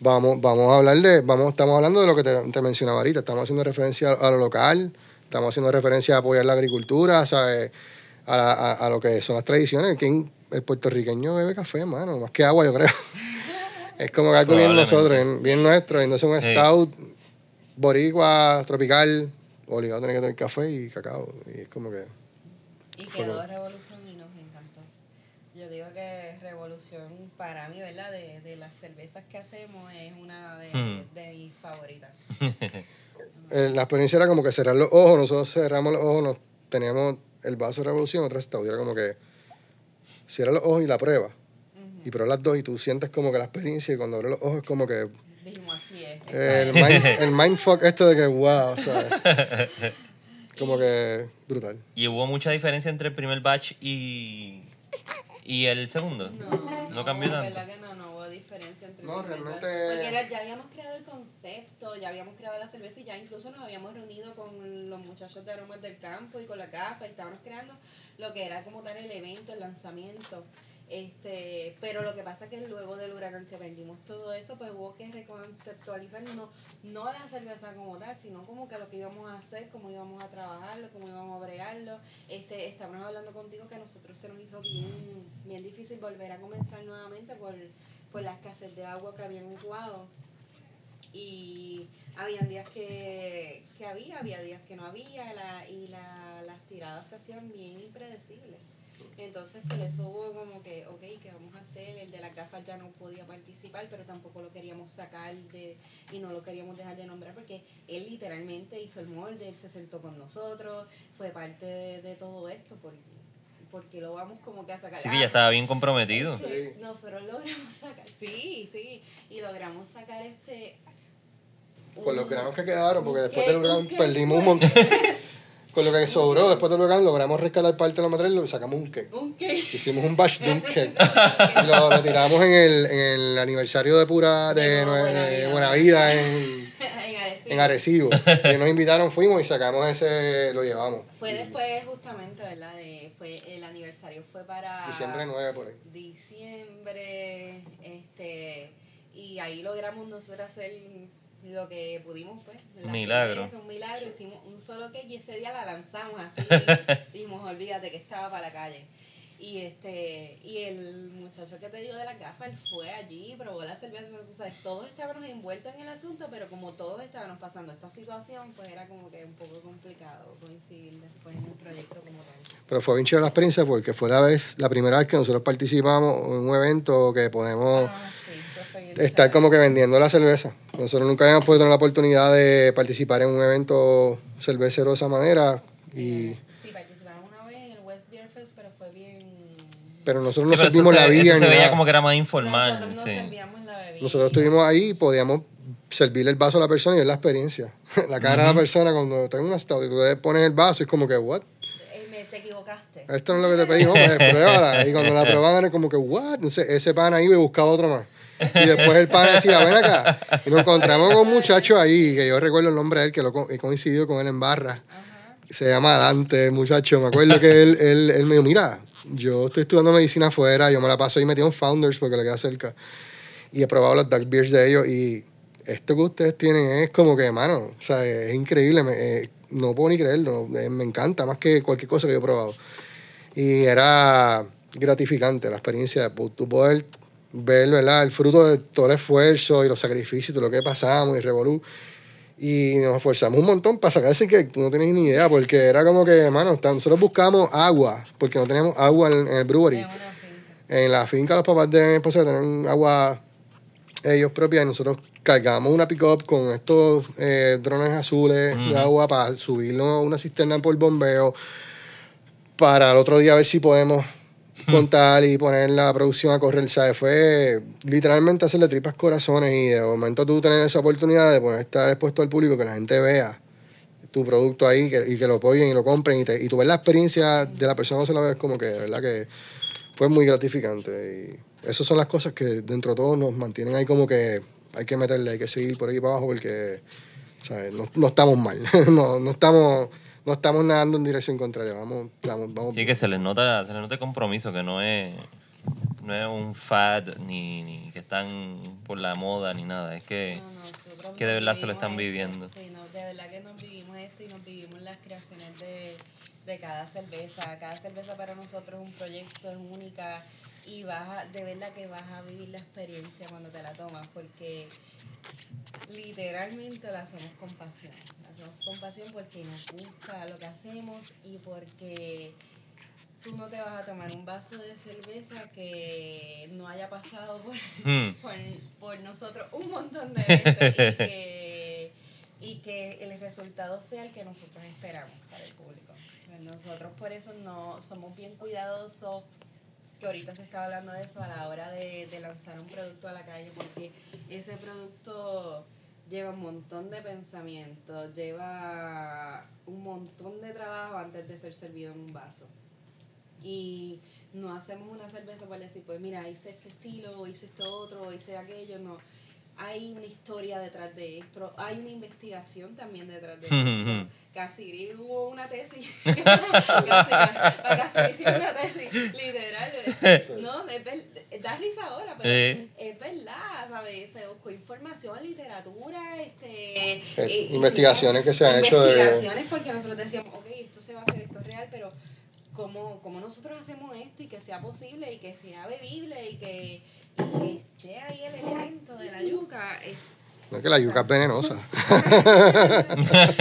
vamos, vamos a hablar de, vamos, estamos hablando de lo que te, te mencionaba ahorita, estamos haciendo referencia a lo local, estamos haciendo referencia a apoyar la agricultura, ¿sabes? A, a, a lo que son las tradiciones. ¿Quién- el puertorriqueño bebe café, mano, más que agua, yo creo. Es como que algo bien nosotros, bien- nuestro. Entonces un stout boricua, tropical, obligado a tener que tener café y cacao. Y es como que... Y quedó lo- revolución y nos encantó. Yo digo que revolución para mí, ¿verdad? De, de las cervezas que hacemos es una de, Hmm. de mis favoritas. [laughs] eh, la experiencia era como que cerrar los ojos, nosotros cerramos los ojos, nos teníamos el vaso de revolución, otra stout, y era como que cierra los ojos y la prueba. Y pruebas las dos y tú sientes como que la experiencia y cuando abres los ojos es como que Dijimos aquí es. el, mind, el mindfuck este de que wow, ¿sabes? Como que brutal. ¿Y hubo mucha diferencia entre el primer batch y, y el segundo? No, No cambió tanto. verdad que no, no hubo diferencia entre No, el primer realmente- batch. Porque era- ya habíamos creado el concepto, ya habíamos creado la cerveza y ya incluso nos habíamos reunido con los muchachos de aromas del campo y con la capa y estábamos creando lo que era como tal el evento, el lanzamiento. Este, pero lo que pasa es que luego del huracán que vendimos todo eso, pues hubo que reconceptualizar no, no la cerveza como tal, sino como que lo que íbamos a hacer, cómo íbamos a trabajarlo, cómo íbamos a bregarlo. Este, estamos hablando contigo que a nosotros se nos hizo bien, bien difícil volver a comenzar nuevamente por, por la escasez de agua que habían jugado. Y habían días que, que había, había días que no había, la, y la, las tiradas se hacían bien impredecibles. Entonces, por eso hubo como que, ok, ¿qué vamos a hacer? El de las gafas ya no podía participar, pero tampoco lo queríamos sacar de, y no lo queríamos dejar de nombrar porque él literalmente hizo el molde, él se sentó con nosotros, fue parte de, de todo esto, porque, porque lo vamos como que a sacar. Sí, que ya estaba bien comprometido. Sí. Nosotros logramos sacar, sí, sí, y logramos sacar este... Con los granos que quedaron, porque después del huracán ¿Un qué? perdimos un montón. [laughs] Con lo que sobró después del huracán logramos rescatar parte de la material y sacamos un cake. Un cake. Hicimos un batch de un cake. Y lo, lo tiramos en el, en el aniversario de pura de, Buena Vida. Buena Vida en, [laughs] en Arecibo. en Arecibo. Y nos invitaron, fuimos y sacamos ese, lo llevamos. Fue después justamente, ¿verdad? De, fue, el aniversario fue para... Diciembre 9 por ahí. diciembre, este, y ahí logramos nosotros hacer lo que pudimos, pues. la Milagro. cerveza, Un milagro, hicimos un solo cake y ese día la lanzamos así. y [laughs] dijimos, olvídate que estaba para la calle. Y este, y el muchacho que te dio de las gafas, él fue allí, probó la cerveza, tú sabes, todos estábamos envueltos en el asunto, pero como todos estábamos pasando esta situación, pues era como que un poco complicado coincidir después en el proyecto como tal. Pero fue bien chévere la experiencia porque fue la vez, la primera vez que nosotros participamos en un evento que podemos Ah, sí, eso fue bien estar como que vendiendo la cerveza. Nosotros nunca habíamos podido tener la oportunidad de participar en un evento cervecero de esa manera. Y, Sí, participamos una vez en el West Beer Fest, pero fue bien... pero nosotros no servimos se- la eso vida. se veía nada. como que era más informal. Nosotros nos sí. la bebida. Nosotros estuvimos ahí y podíamos servirle el vaso a la persona y ver la experiencia. [laughs] la cara de la persona cuando tengo una stout y tú le pones el vaso es como que, what? Eh, te equivocaste. Esto no es lo que te pedimos, pues pruébala. Y cuando la [laughs] probaban era como que, what? Entonces ese pan ahí me buscaba otro más. Y después el pan decía, ven acá. Y nos encontramos con un muchacho ahí, que yo recuerdo el nombre de él, que lo he coincidido con él en barra. Se llama Dante, muchacho. Me acuerdo que él, él, él me dijo, mira, yo estoy estudiando medicina afuera, yo me la paso ahí metido en Founders porque le queda cerca. Y he probado los Dark Beers de ellos y esto que ustedes tienen es como que, mano, o sea, es increíble. me- eh, no puedo ni creerlo, me encanta más que cualquier cosa que yo he probado. Y era gratificante la experiencia de tú poder ver, ¿verdad? El fruto de todo el esfuerzo y los sacrificios y todo lo que pasamos y revolú. Y nos esforzamos un montón para sacar ese que tú no tienes ni idea, porque era como que, hermano, nosotros buscamos agua, porque no teníamos agua en, en el brewery. En una finca. En la finca los papás de mi esposa tenían agua ellos propias y nosotros cargamos una pick-up con estos eh, drones azules de agua para subirlo a una cisterna por bombeo para el otro día ver si podemos contar y poner la producción a correr, ¿sabes? Fue literalmente hacerle tripas corazones y de momento tú tener esa oportunidad de poder estar expuesto al público, que la gente vea tu producto ahí que- y que lo apoyen y lo compren y, te- y tú ves la experiencia de la persona que se la ves como que de verdad que fue muy gratificante y esas son las cosas que dentro de todo nos mantienen ahí como que hay que meterle, hay que seguir por aquí para abajo porque ¿sabes? No, no estamos mal, [laughs] no, no estamos no estamos nadando en dirección contraria, vamos, vamos, vamos Sí, que se les nota, se les nota el compromiso, que no es, no es un fad, ni, ni que están por la moda, ni nada. Es que No, nosotros que de verdad se lo están esto. viviendo. Sí, no, de verdad que nos vivimos esto y nos vivimos las creaciones de, de cada cerveza. Cada cerveza para nosotros es un proyecto, es única y vas a- de verdad que vas a vivir la experiencia cuando te la tomas porque literalmente la hacemos con pasión. La hacemos con pasión porque nos gusta lo que hacemos y porque tú no te vas a tomar un vaso de cerveza que no haya pasado por, Hmm. [laughs] por, por nosotros un montón de veces y que, y que el resultado sea el que nosotros esperamos para el público. Nosotros por eso no somos bien cuidadosos, que ahorita se estaba hablando de eso a la hora de, de lanzar un producto a la calle, porque ese producto lleva un montón de pensamiento, lleva un montón de trabajo antes de ser servido en un vaso y no hacemos una cerveza para decir, pues mira, hice este estilo, hice esto otro, hice aquello, no. Hay una historia detrás de esto, hay una investigación también detrás de [laughs] esto. Casi hubo una tesis, [laughs] casi, casi hicimos una tesis, literal, ¿no? Es ver- da risa ahora, pero Sí. es verdad, ¿sabes? Se buscó información, literatura, este... Eh, y investigaciones que se han hecho de- Investigaciones porque nosotros decíamos, ok, esto se va a hacer, esto es real, pero ¿cómo, cómo nosotros hacemos esto y que sea posible y que sea bebible y que, y que esté ahí el elemento de la yuca? No es que la yuca es venenosa. [laughs]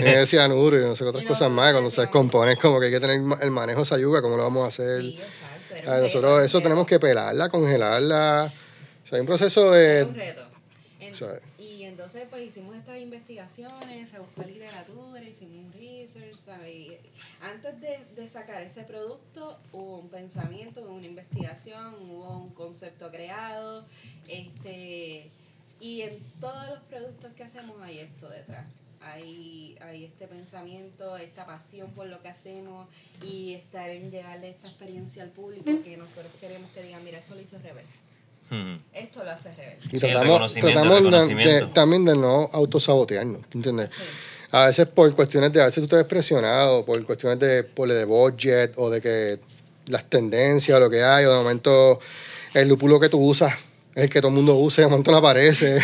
Tiene cianuro y no sé qué otras cosas más. Cuando se descompone es como que hay que tener el manejo de esa yuca, cómo lo vamos a hacer. sí, exacto. era Ah, nosotros reto, eso tenemos que pelarla, congelarla. O sea, hay un proceso de... Es un reto. Y entonces pues hicimos estas investigaciones, se buscó literatura, hicimos un research, ¿sabes? Y antes de, de sacar ese producto hubo un pensamiento, hubo una investigación, hubo un concepto creado, este y en todos los productos que hacemos hay esto detrás. Hay, hay este pensamiento, esta pasión por lo que hacemos y estar en llevarle esta experiencia al público que nosotros queremos que digan, mira, esto lo hizo Rebel, Hmm. esto lo hace Rebel. Y tratamos, tratamos de- también de no autosabotearnos, ¿tú ¿entiendes? Sí. A veces por cuestiones de, a veces tú te ves presionado, por cuestiones de, por de budget o de que las tendencias o lo que hay, o de momento el lúpulo que tú usas el que todo el mundo usa y de momento no aparece.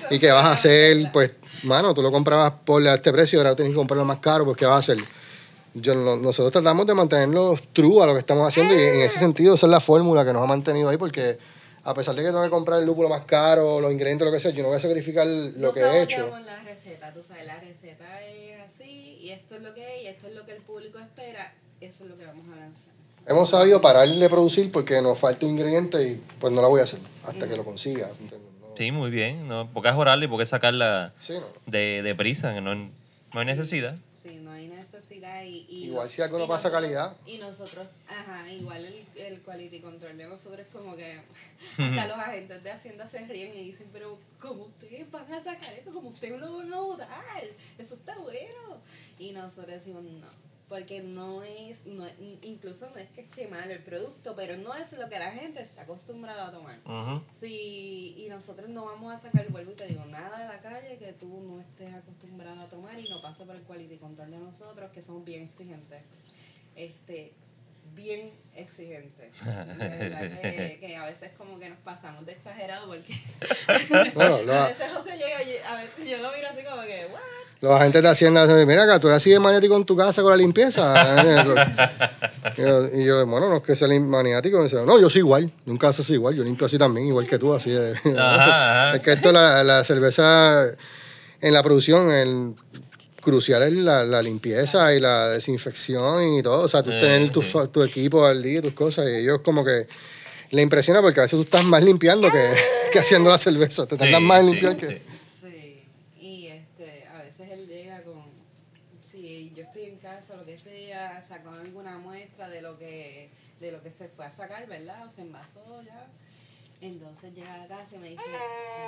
[laughs] y que vas a hacer, pues, mano, tú lo comprabas por este precio, ahora tienes que comprarlo más caro, pues, ¿qué vas a hacer? Yo, no- nosotros tratamos de mantenerlo true a lo que estamos haciendo y en ese sentido esa es la fórmula que nos ha mantenido ahí porque a pesar de que tengo que comprar el lúpulo más caro, los ingredientes, lo que sea, yo no voy a sacrificar lo no que he hecho. saboteamos la receta, tú sabes, la receta es así y esto es lo que es y esto es lo que el público espera, eso es lo que vamos a lanzar. Hemos sabido parar de producir porque nos falta un ingrediente y pues no la voy a hacer hasta que lo consiga. No- Sí, muy bien. ¿no? ¿Por qué jorarla y por qué sacarla Sí, no. de, de prisa? Que no, no hay necesidad. Sí, no hay necesidad y... y Igual si algo y no pasa nosotros- calidad. Y nosotros, ajá, igual el, el quality control de nosotros es como que [laughs] hasta los agentes de Hacienda se ríen y dicen, pero ¿cómo ustedes van a sacar eso? ¿Cómo ustedes lo van a votar? Eso está bueno. Y nosotros decimos, no, porque no es, no, es- incluso no es que esté mal el producto, pero no es lo que la gente está acostumbrada a tomar. Ujú. Sí, y nosotros no vamos a sacar, vuelvo y te digo, nada de la calle que tú no estés acostumbrado a tomar y no pase por el quality control de nosotros, que somos bien exigentes. Este, bien. [laughs] De verdad que, que a veces como que nos pasamos de exagerado porque [laughs] Bueno, lo- [laughs] a veces José llega y a veces yo lo miro así como que, ¿what? Los agentes de Hacienda dicen, mira acá, tú eres así de maniático en tu casa con la limpieza. y, yo, y yo, bueno, no es que sea maniático. Me dice, no, yo soy igual. Nunca soy igual. Yo limpio así también, igual que tú. Así de, Ajá, ajá. Es que esto, la, la cerveza, en la producción, el crucial es la, la limpieza y la desinfección y todo. O sea, tú Eh, tener tu, tu equipo al día y tus cosas. Y ellos como que le impresiona porque a veces tú estás más limpiando que, que haciendo la cerveza. Te tardas Sí, más en sí, limpiar que... sí. Y este, a veces él llega con, si yo estoy en casa, lo que sea, sacó alguna muestra de lo que, de lo que se fue a sacar, ¿verdad? O se envasó. Entonces llega a la casa y me dice,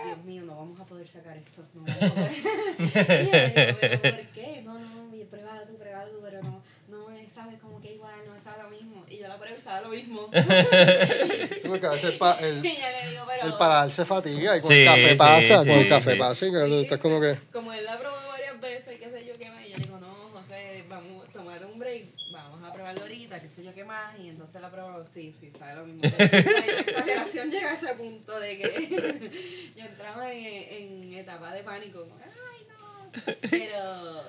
Dios mío, no vamos a poder sacar esto. No vamos a poder". [laughs] y yo digo, ¿pero por qué? No, no, y pruébalo tú, pruébalo tú, pero no, no me sabe como que igual, no me sabe lo mismo. Y yo la pruebo y sabe lo mismo. [laughs] Sí, porque a veces pa- [laughs] el, y yo le digo, pero... el paladar se fatiga y con Sí, el café sí, pasa, con el café sí. pasa y que tú estás como que... Como él la probó varias veces, qué sé yo qué más, y yo le digo, no, José, vamos a tomar un break, vamos a probarlo ahorita, qué sé yo qué más, y entonces la probó, sí, sí, sabe lo mismo. la exageración llega a ese punto de que [laughs] yo entraba en, en etapa de pánico, como, ay no, pero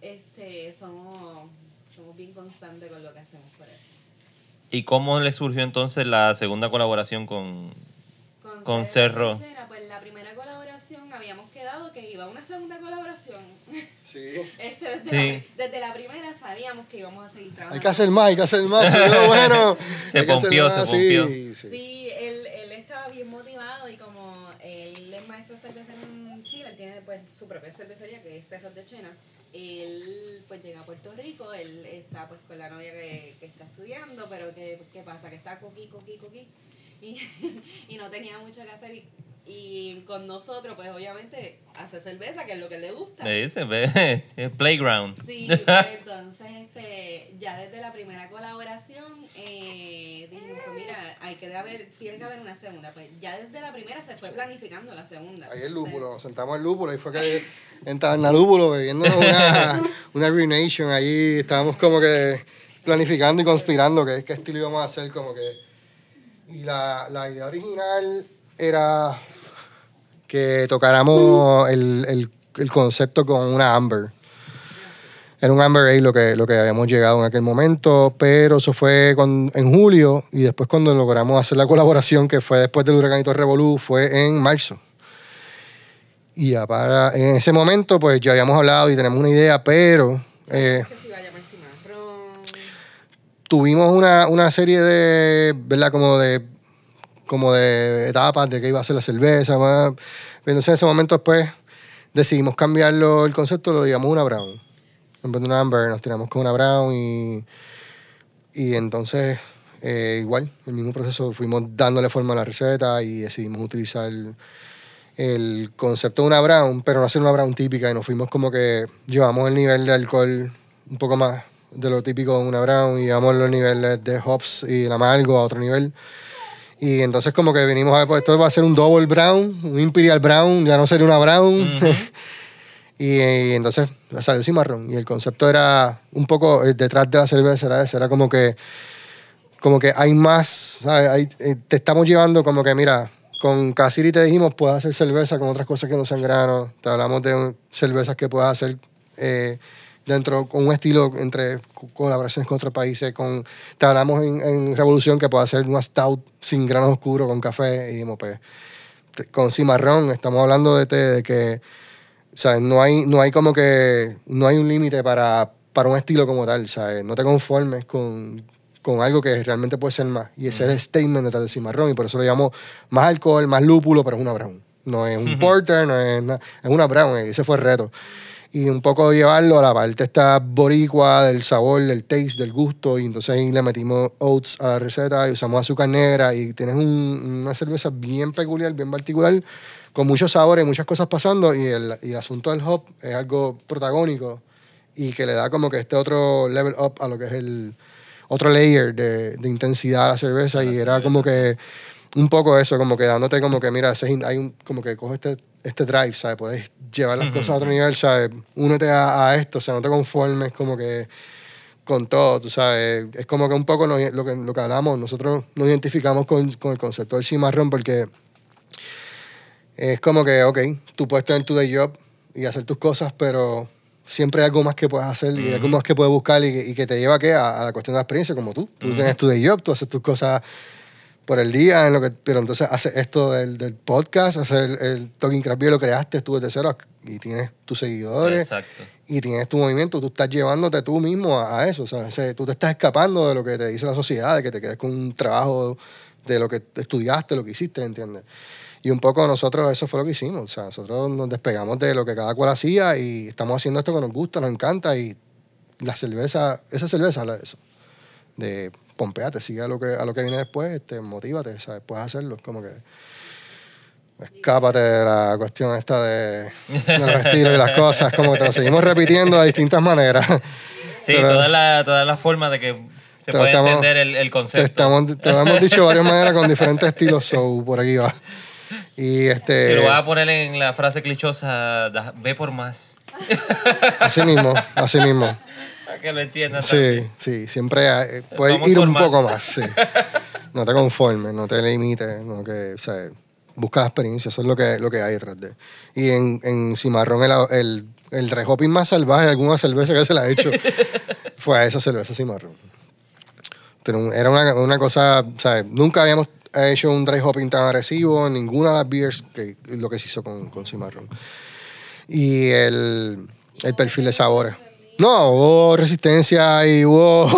este, somos, somos bien constantes con lo que hacemos por eso. ¿Y cómo le surgió entonces la segunda colaboración con... Con Cerro. Pues la primera habíamos quedado que iba a una segunda colaboración. Sí. [laughs] Este, desde, Sí. la, desde la primera sabíamos que íbamos a seguir trabajando. Hay que hacer más, hay que hacer más. Pero [laughs] bueno, Se pompió, se pompió. sí, sí. Sí, él, él estaba bien motivado y como él es maestro de cerveza en Chile, él tiene pues su propia cervecería que es Cerros de Chena. Él pues llega a Puerto Rico, él está pues con la novia que, que está estudiando, pero ¿qué, qué pasa? Que está coquí, coquí, coquí y, [laughs] y no tenía mucho que hacer y, y con nosotros pues obviamente hace cerveza, que es lo que le gusta. Le dice, ve, [laughs] es Playground. Sí, pues, [laughs] entonces este, ya desde la primera colaboración eh, dijimos, pues mira, hay que haber, tiene que haber una segunda. Pues ya desde la primera se fue planificando la segunda. Ahí el lúpulo, nos sentamos en lúpulo, ahí fue que en Tabernalúpulo bebiéndonos una, [laughs] una Green Nation, ahí estábamos como que planificando y conspirando qué, qué estilo íbamos a hacer, como que Y la, la idea original era que tocáramos el, el- el concepto con una Amber. Era un Amber Ale lo que, lo que habíamos llegado en aquel momento, pero eso fue cuan- en julio y después cuando logramos hacer la colaboración, que fue después del huracanito Revolú, fue en marzo. Y ya para, en ese momento, pues ya habíamos hablado y tenemos una idea, pero eh, tuvimos una, una serie de, ¿verdad? Como de, como de etapas de que iba a ser la cerveza, más. Entonces en ese momento después decidimos cambiarlo, el concepto lo digamos una brown. En vez de una amber nos tiramos con una brown y, y entonces eh, igual, el mismo proceso, fuimos dándole forma a la receta y decidimos utilizar el concepto de una brown, pero no hacer una brown típica y nos fuimos como que llevamos el nivel de alcohol un poco más de lo típico de una brown y llevamos los niveles de hops y el amargo a otro nivel. Y entonces como que venimos a ver, pues esto va a ser un double brown, un imperial brown, ya no sería una brown. [laughs] y, y entonces salió cimarrón. Y el concepto era un poco eh, detrás de la cerveza, era como que como que hay más, ¿sabes? Hay- eh, te estamos llevando como que, mira, con Casiri te dijimos, puedes hacer cerveza con otras cosas que no sean granos. Te hablamos de cervezas que puedes hacer eh, dentro, con un estilo entre co- colaboraciones con otros países. Con, te hablamos en, en Revolución que puedes hacer una stout sin granos oscuros, con café. Y dijimos, pues, con cimarrón, estamos hablando de, te- de que, ¿sabes? No hay, no hay como que, no hay un límite para, para un estilo como tal, ¿sabes? No te conformes con, con algo que realmente puede ser más. Y ese es el statement detrás de cimarrón. Y por eso lo llamo más alcohol, más lúpulo, pero es una brown. No es un porter, no es. Es una brown. Ese fue el reto. Y un poco llevarlo a la parte esta boricua del sabor, del taste, del gusto. Y entonces ahí le metimos oats a la receta y usamos azúcar negra. Y tienes un- una cerveza bien peculiar, bien particular, con muchos sabores, muchas cosas pasando. Y el, y el asunto del hop es algo protagónico y que le da como que este otro level up a lo que es el otro layer de, de intensidad a la cerveza y era como que un poco eso, como que dándote como que, mira, hay un, como que coge este, este drive, ¿sabes? Puedes llevar las cosas a otro nivel, ¿sabes? Únete a, a esto, o sea, no te conformes como que con todo, tú sabes. Es como que un poco nos- lo, que, lo que hablamos, nosotros nos identificamos con, con el concepto del cimarrón porque es como que, ok, tú puedes tener tu day job y hacer tus cosas, pero siempre hay algo más que puedes hacer y algo más que puedes buscar y que, y que te lleva ¿qué? A, a la cuestión de la experiencia, como tú. Tú tienes tu day job, tú haces tus cosas por el día, en lo que, pero entonces haces esto del, del podcast, hacer el, el Talking Craft Beer, lo creaste tú desde cero y tienes tus seguidores Exacto. y tienes tu movimiento, tú estás llevándote tú mismo a, a eso. O sea, tú te estás escapando de lo que te dice la sociedad, de que te quedes con un trabajo de lo que estudiaste, lo que hiciste, ¿entiendes? Y un poco nosotros eso fue lo que hicimos, o sea, nosotros nos despegamos de lo que cada cual hacía y estamos haciendo esto que nos gusta, nos encanta y la cerveza, esa cerveza habla de eso, de pompeate, sigue a lo que, a lo que viene después, este, motívate, ¿sabes? Puedes hacerlo, como que escápate de la cuestión esta de, de los estilos y las cosas, como que te lo seguimos repitiendo de distintas maneras. Sí, Pero- toda la, toda la forma de que se Te puede estamos- entender el, el Te, concepto. estamos, te lo hemos dicho de varias maneras con diferentes estilos, so por aquí va. Y este, Si lo vas a poner en la frase clichosa, ve por más. así mismo, así mismo. Para que lo entiendan. Sí, también. sí, siempre hay- puedes ir un poco más, sí. No te conformes, no te limites, no que, o sea, busca la experiencia, eso es lo que, lo que hay detrás de. Y en, en Cimarrón, el, el, el dry hopping más salvaje de alguna cerveza que se le ha hecho [laughs] fue a esa cerveza Cimarrón. Era una, una cosa, o sea, nunca habíamos hecho un dry hopping tan agresivo en ninguna de las beers que lo que se hizo con, con Cimarrón. Y el, el perfil de sabores. No, hubo resistencia y hubo...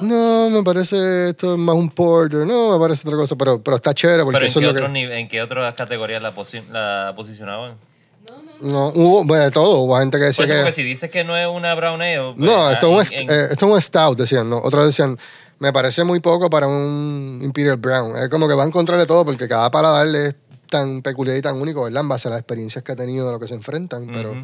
No, me parece esto es más un porter. No, me parece otra cosa, pero, pero está chévere porque Pero ¿en eso qué, es lo que... ¿en qué otras categorías la, posi- la posicionaban? No, hubo, bueno, de todo. Hubo gente que decía eso, que... porque si dices que no es una brown ale... pues, No, ah, esto, es en- un, en- eh, esto es un stout, decían, ¿no? Otros decían, me parece muy poco para un Imperial Brown. Es como que va a encontrar de todo porque cada paladar es tan peculiar y tan único, ¿verdad? En base a las experiencias que ha tenido de lo que se enfrentan. Pero.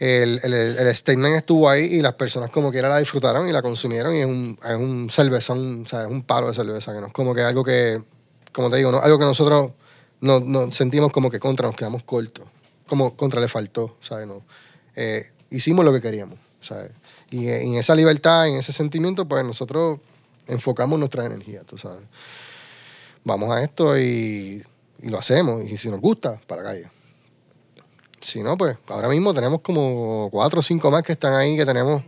El, el, el statement estuvo ahí y las personas como quiera la disfrutaron y la consumieron y es un, es un cervezón, o sea, es un palo de cerveza, que no es como que algo que, como te digo, ¿no? algo que nosotros nos, nos sentimos como que contra, nos quedamos cortos, como contra le faltó, ¿sabes? No, eh, hicimos lo que queríamos, ¿sabes? Y en esa libertad, en ese sentimiento, pues nosotros enfocamos nuestra energía, tú sabes. Vamos a esto y, y lo hacemos. Y si nos gusta, para la calle. Si no, pues ahora mismo tenemos como cuatro o cinco más que están ahí, que tenemos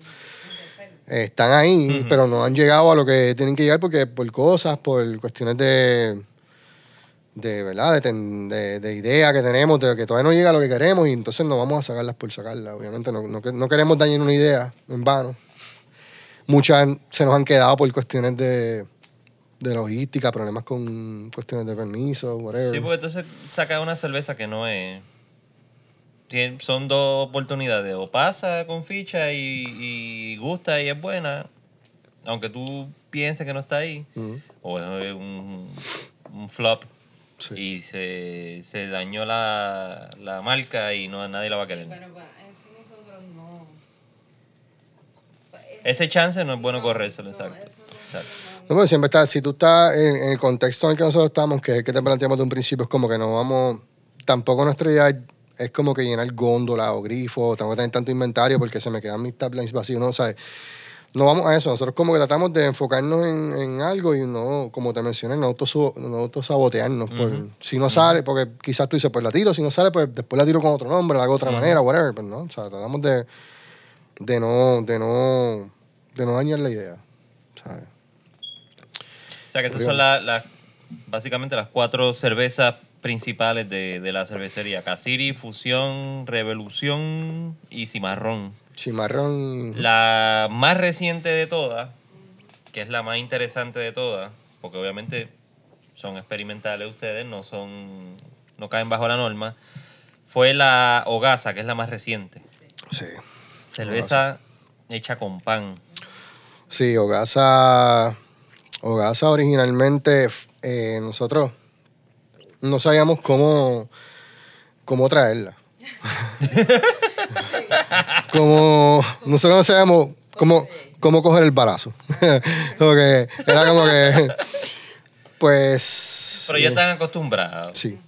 eh, están ahí, pero no han llegado a lo que tienen que llegar porque por cosas, por cuestiones de, de verdad, de, ten- de, de idea que tenemos, de que todavía no llega a lo que queremos y entonces no vamos a sacarlas por sacarlas. Obviamente no, no, no queremos dañar una idea en vano. Muchas se nos han quedado por cuestiones de, de logística, problemas con cuestiones de permiso, whatever. Sí, porque entonces saca una cerveza que no es. Son dos oportunidades. O pasa con ficha y, y gusta y es buena, aunque tú pienses que no está ahí. O es un, un flop Sí. y se, se dañó la, la marca y no nadie la va a querer. Pero para eso nosotros no. Ese chance no es bueno No, exacto. eso no- Exacto. No, porque siempre está, si tú estás en, en el contexto en el que nosotros estamos, que es el que te planteamos de un principio, es como que no vamos, tampoco nuestra idea es como que llenar góndola o grifo, tengo que tener tanto inventario porque se me quedan mis tablines vacíos, ¿no? O sea, no vamos a eso, nosotros como que tratamos de enfocarnos en, en algo y no, como te mencioné, no, autosu- no autosabotearnos. por, Ujú. si no sale, porque quizás tú dices, pues la tiro, si no sale, pues después la tiro con otro nombre, la hago de otra manera, whatever, pues no, o sea, tratamos de, de no, de no, de no dañar la idea, ¿sabes? O sea que esas son las- básicamente las cuatro cervezas principales de, de la cervecería. Casiri, Fusión, Revolución y Cimarrón. Chimarrón. La más reciente de todas, que es la más interesante de todas, porque obviamente son experimentales ustedes, no son no caen bajo la norma, fue la Hogaza, que es la más reciente. Sí. Cerveza hecha con pan. Sí, Ogasa. Ogasa originalmente eh, nosotros no sabíamos cómo, cómo traerla. como nosotros no sabíamos cómo, cómo coger el balazo. [laughs] Porque era como que pues Pero ya eh, están acostumbrados. sí.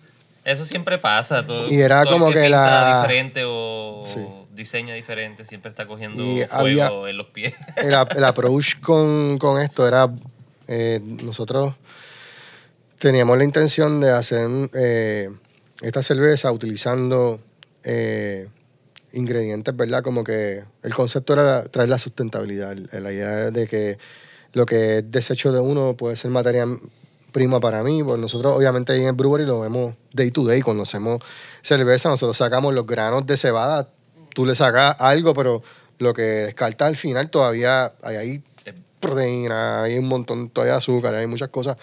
Eso siempre pasa. Todo, Y era todo el como que pinta la- diferente o Sí. diseña diferente siempre está cogiendo Y fuego había- en los pies. el, el approach con, con esto era, eh, nosotros teníamos la intención de hacer eh, esta cerveza utilizando eh, ingredientes, ¿verdad? Como que el concepto era traer la sustentabilidad, la idea de que lo que es desecho de uno puede ser materia prima para mí, pues nosotros obviamente ahí en el brewery lo vemos day to day, cuando hacemos cerveza nosotros sacamos los granos de cebada, tú le sacas algo, pero lo que descarta al final todavía hay ahí proteína, hay un montón todavía de azúcar, hay muchas cosas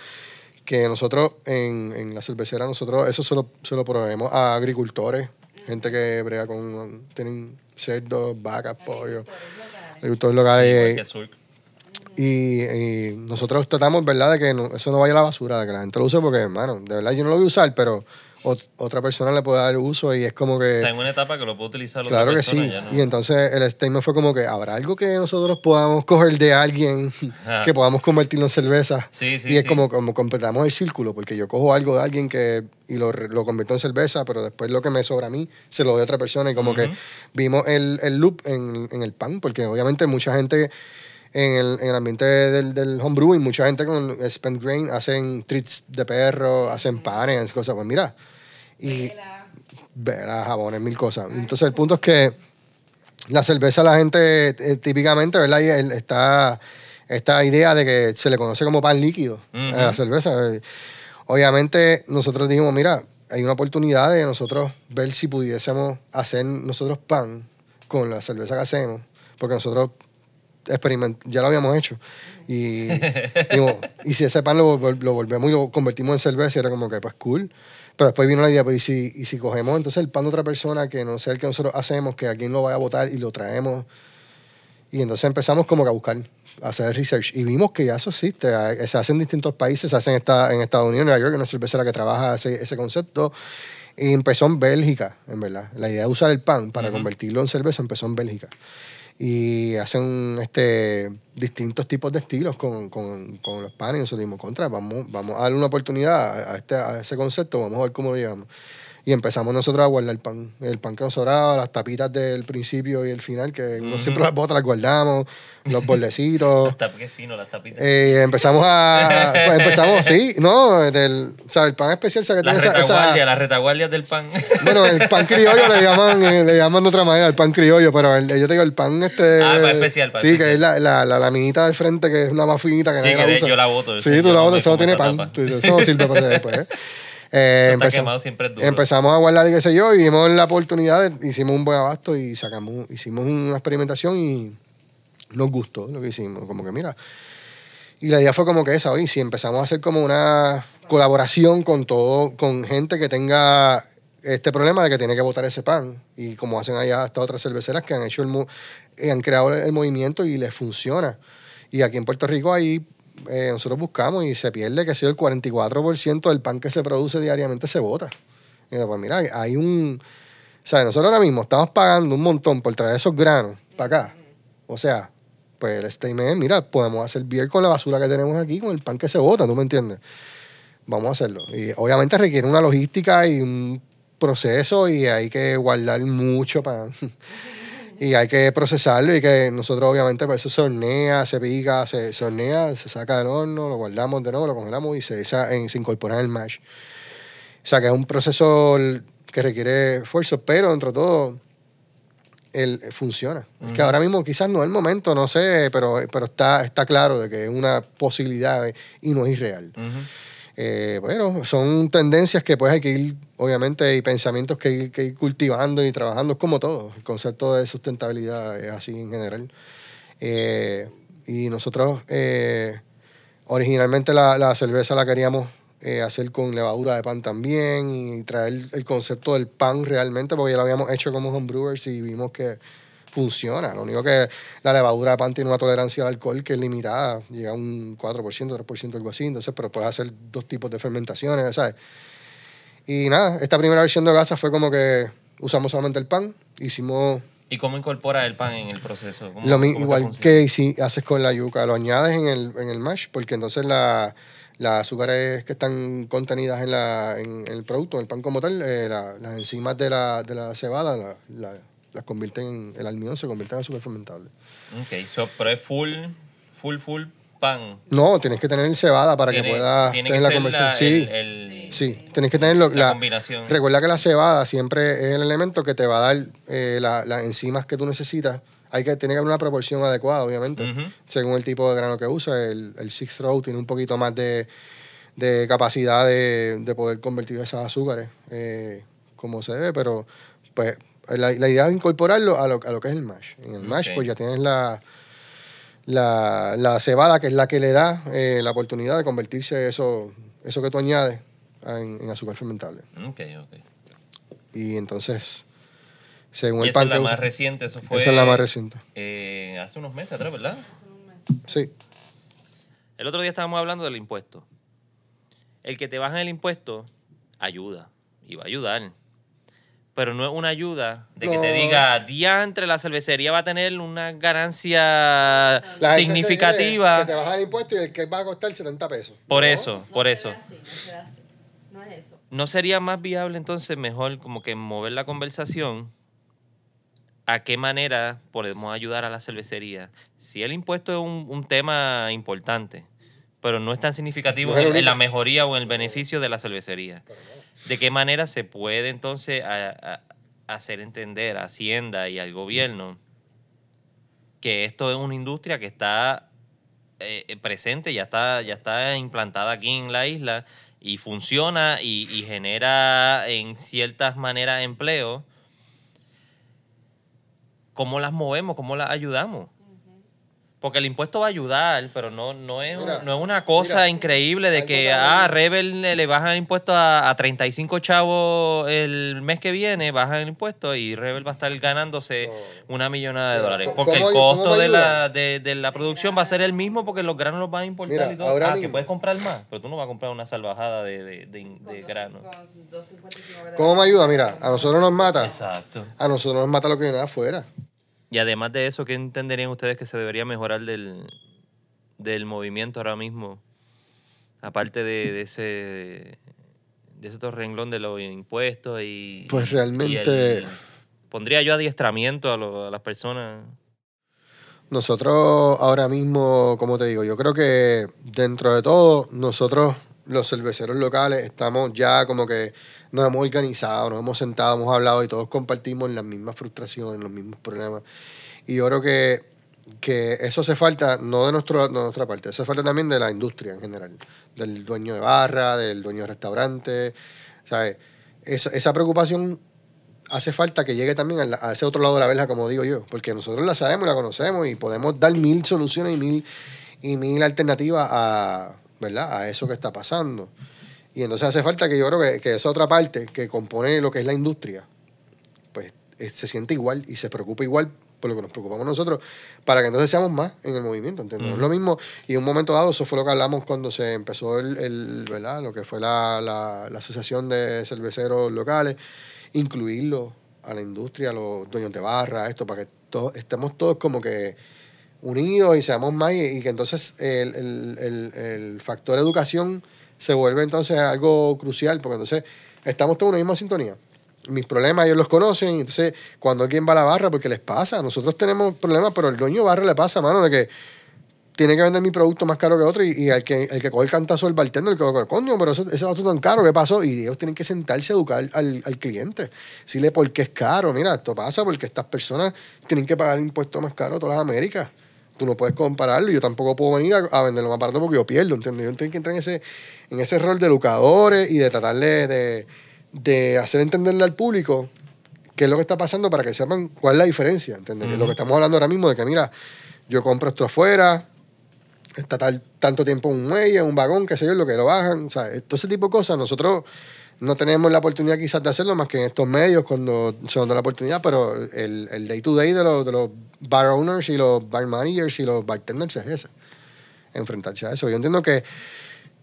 que nosotros en, en la cervecera, nosotros eso se lo, se lo proveemos a agricultores, gente que brega con, tienen cerdos, vacas, pollo, agricultores locales. Que Surk. Y, y nosotros tratamos, ¿verdad?, de que no- eso no vaya a la basura, de que la gente lo use porque, hermano, de verdad yo no lo voy a usar, pero ot- otra persona le puede dar uso y es como que... Está en una etapa que lo puede utilizar otra Claro que persona, sí. ya no- Y entonces el statement fue como que habrá algo que nosotros podamos coger de alguien Ajá. que podamos convertirlo en cerveza. Sí, sí, y es sí. como, como completamos el círculo, porque yo cojo algo de alguien que y lo, lo convierto en cerveza, pero después lo que me sobra a mí se lo doy a otra persona. Y como que Ujú. vimos el, el loop en, en el pan, porque obviamente mucha gente en el, en el ambiente del, del homebrewing, mucha gente con spent grain hacen treats de perro, hacen panes, cosas. Pues mira, y Vela. velas, jabones, mil cosas. Entonces el punto es que la cerveza la gente eh, típicamente, ¿verdad? Y el- está esta idea de que se le conoce como pan líquido Ujú. a la cerveza. Eh, Obviamente nosotros dijimos, mira, hay una oportunidad de nosotros ver si pudiésemos hacer nosotros pan con la cerveza que hacemos, porque nosotros experiment ya lo habíamos hecho. Y, [laughs] digo, y si ese pan lo, vol- lo volvemos y lo convertimos en cerveza, era como que, pues cool. Pero después vino la idea, pues, ¿y si, y si cogemos entonces el pan de otra persona que no sea el que nosotros hacemos, que alguien lo vaya a votar y lo traemos. Y entonces empezamos como que a buscar, a hacer research. Y vimos que ya eso existe. eh, Se hace en distintos países, se hace en, esta, en Estados Unidos, en Nueva York, una cervecera que trabaja ese, ese concepto. Y empezó en Bélgica, en verdad. La idea de usar el pan para Ujú. convertirlo en cerveza empezó en Bélgica. Y hacen este, distintos tipos de estilos con, con, con los panes. Y nosotros dimos contra, vamos, vamos a darle una oportunidad a, este, a ese concepto, vamos a ver cómo lo llevamos. Y empezamos nosotros a guardar el pan. El pan que nos sobraba, las tapitas del principio y el final, que uno siempre las botas las guardamos, los bordecitos. [laughs] Las qué fino las tapitas. Eh, empezamos a. pues empezamos, sí, no, del, o sea, el pan especial, que las tiene esa- esa, las retaguardias del pan. [laughs] bueno, el pan criollo le llaman, eh, le llaman de otra manera, el pan criollo, pero el- yo te digo, el pan este... Ah, pan especial, pan Sí, especial. que es la, la, la laminita del frente, que es una más finita que Sí, nadie que la usa. yo la boto, Sí, tú la botas, eso no tiene pan. Eso no sirve para después. ¿eh? [laughs] Eh, Eso está empeza- quemado siempre es duro. Empezamos a guardar qué sé yo, y vimos la oportunidad, de- hicimos un buen abasto y sacamos, hicimos una experimentación y nos gustó lo que hicimos. Como que mira, y la idea fue como que esa, oye, si empezamos a hacer como una colaboración con todo, con gente que tenga este problema de que tiene que botar ese pan, y como hacen allá hasta otras cerveceras que han hecho el, eh, han creado el movimiento y les funciona. Y aquí en Puerto Rico ahí eh, nosotros buscamos y se pierde que sea el 44% del pan que se produce diariamente se bota. Y pues mira, hay un... O sea, nosotros ahora mismo estamos pagando un montón por traer esos granos para acá. O sea, pues el statement mira, podemos hacer beer con la basura que tenemos aquí, con el pan que se bota, ¿tú me entiendes? Vamos a hacerlo. Y obviamente requiere una logística y un proceso y hay que guardar mucho pan. [laughs] y hay que procesarlo y que nosotros obviamente pues eso se hornea, se pica, se, se hornea, se saca del horno, lo guardamos de nuevo, lo congelamos y se, se incorpora en el mash. O sea que es un proceso que requiere esfuerzo, pero entre todo el, funciona. Es que ahora mismo quizás no es el momento, no sé, pero, pero está, está claro de que es una posibilidad y no es irreal. Ujú. Eh, bueno, son tendencias que pues hay que ir, obviamente, y pensamientos que ir, que ir cultivando y trabajando, como todo. El concepto de sustentabilidad es así en general. Eh, y nosotros eh, originalmente la, la cerveza la queríamos hacer con levadura de pan también y traer el concepto del pan realmente, porque ya lo habíamos hecho como homebrewers y vimos que funciona. Lo único que la levadura de pan tiene una tolerancia al alcohol que es limitada, llega a un 4%, 3%, algo así, entonces, pero puedes hacer dos tipos de fermentaciones, ¿sabes? Y nada, esta primera versión de Gaza fue como que usamos solamente el pan, hicimos ¿Y cómo incorpora el pan en el proceso? ¿Cómo- lo mi- cómo te igual que si haces con la yuca, lo añades en el, en el mash, porque entonces la, las azúcares que están contenidas en, la, en, el producto, en el pan como tal, eh, la- las enzimas de la, de la cebada la- las convierten en, el almidón se convierte en azúcar fermentable. Ok, so, pero es full, full, full pan. No, tienes que tener cebada para que Tiene- tiene tener que la conversión. la- sí, el- el- sí, tienes que tener lo- la la, combinación. Recuerda que la cebada siempre es el elemento que te va a dar eh, la- las enzimas que tú necesitas. Hay que tener una proporción adecuada, obviamente, según el tipo de grano que usa. El, el Six Row tiene un poquito más de, de capacidad de, de poder convertir esas azúcares eh, como se debe, pero pues la, la idea es incorporarlo a lo, a lo que es el mash. En el mash, pues ya tienes la, la, la cebada, que es la que le da eh, la oportunidad de convertirse eso, eso que tú añades en, en azúcar fermentable. Ok, ok. Y entonces, según Y el esa pan es la más usa- reciente, eso fue... esa es la más reciente. eh, hace unos meses atrás, ¿verdad? Sí. El otro día estábamos hablando del impuesto. El que te bajan el impuesto ayuda y va a ayudar. Pero no es una ayuda de que te No. diga, día entre la cervecería va a tener una ganancia La gente se significativa. cree Que te bajan el impuesto y el que va a costar 70 pesos. Por No. eso, por se eso. así, no así. No es eso. ¿No sería más viable entonces mejor como que mover la conversación a qué manera podemos ayudar a la cervecería? Si el impuesto es un, un tema importante, pero no es tan significativo No en, en la mejoría o en el beneficio de la cervecería. ¿De qué manera se puede entonces hacer entender a Hacienda y al gobierno que esto es una industria que está eh, eh, presente, ya está, ya está implantada aquí en la isla y funciona y, y genera en ciertas maneras empleo? ¿Cómo las movemos? ¿Cómo las ayudamos? Porque el impuesto va a ayudar, pero no, no, es, Mira, no es una cosa mira, increíble de que que- ah, Rebel le, bajan el impuesto a, a 35 chavos el mes que viene, bajan el impuesto y Rebel va a estar ganándose No. una millonada de Mira, dólares. ¿cómo- Porque el costo de la, de, de la producción va a ser el mismo porque los granos los van a importar Mira, y todo. ahora ah, que puedes comprar más, pero tú no vas a comprar una salvajada de, de, de, de grano. con 2.55 que te ¿Cómo me ayuda? Mira, a nosotros nos mata. Exacto. A nosotros nos mata lo que viene afuera. Y además de eso, ¿qué entenderían ustedes que se debería mejorar del, del movimiento ahora mismo? Aparte de, de ese de ese otro renglón de los impuestos y... Pues y realmente- el- pondría yo adiestramiento a, lo- a las personas. Nosotros ahora mismo, como te digo, yo creo que dentro de todo, nosotros, los cerveceros locales, estamos ya como que nos hemos organizado, nos hemos sentado, hemos hablado y todos compartimos las mismas frustraciones, los mismos problemas. Y yo creo que, que eso hace falta, no de, nuestro, de nuestra parte, hace falta también de la industria en general, del dueño de barra, del dueño de restaurante, ¿sabes? Esa, esa preocupación hace falta que llegue también a, la- a ese otro lado de la verja, como digo yo, porque nosotros la sabemos, la conocemos y podemos dar mil soluciones y mil, y mil alternativas a, ¿verdad? a eso que está pasando. Y entonces hace falta que yo creo que, que esa otra parte que compone lo que es la industria, pues eh, se siente igual y se preocupa igual por lo que nos preocupamos nosotros, para que entonces seamos más en el movimiento, ¿entiendes? No Es lo mismo, y en un momento dado, eso fue lo que hablamos cuando se empezó el, el, ¿verdad? Lo que fue la, la, la Asociación de Cerveceros Locales, incluirlo a la industria, a los dueños de barra, esto, para que todos, estemos todos como que unidos y seamos más, y, y que entonces el, el, el factor educación se vuelve entonces algo crucial, porque entonces estamos todos en la misma sintonía. Mis problemas ellos los conocen, entonces cuando alguien va a la barra, porque les pasa, nosotros tenemos problemas, pero el dueño barra le pasa, mano, de que tiene que vender mi producto más caro que otro y, y el, que, el que coge el cantazo del bartender, el que coge, coño, pero eso, ese vaso tan caro, ¿qué pasó? Y ellos tienen que sentarse a educar al, al cliente. Decirle por qué es caro. Mira, esto pasa porque estas personas tienen que pagar el impuesto más caro a todas las Américas. Tú no puedes compararlo y yo tampoco puedo venir a, a venderlo más barato porque yo pierdo, ¿entiendes? Yo tengo que entrar en ese, en ese rol de educadores y de tratar de, de, hacer entenderle al público qué es lo que está pasando para que sepan cuál es la diferencia, ¿entiendes? Lo que estamos hablando ahora mismo de que, mira, yo compro esto afuera, está tal, tanto tiempo en un muelle, en un vagón, qué sé yo, lo que lo bajan, o sea, todo ese tipo de cosas. Nosotros no tenemos la oportunidad quizás de hacerlo más que en estos medios cuando se nos da la oportunidad, pero el, el day to day de los, de los bar owners y los bar managers y los bartenders es ese, enfrentarse a eso. Yo entiendo que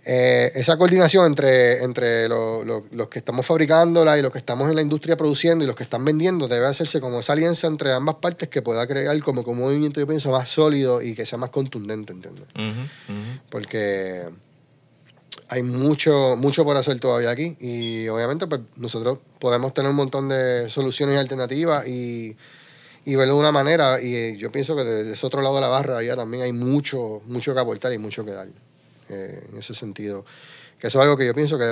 eh, esa coordinación entre, entre lo- lo- los que estamos fabricándola y los que estamos en la industria produciendo y los que están vendiendo debe hacerse como esa alianza entre ambas partes que pueda crear como que un movimiento, yo pienso, más sólido y que sea más contundente, ¿entiendes? Porque hay mucho, mucho por hacer todavía aquí y obviamente pues, nosotros podemos tener un montón de soluciones alternativas y, verlo de una manera y eh, yo pienso que desde ese otro lado de la barra allá también hay mucho, mucho que aportar y mucho que dar eh, en ese sentido. Que eso es algo que yo pienso que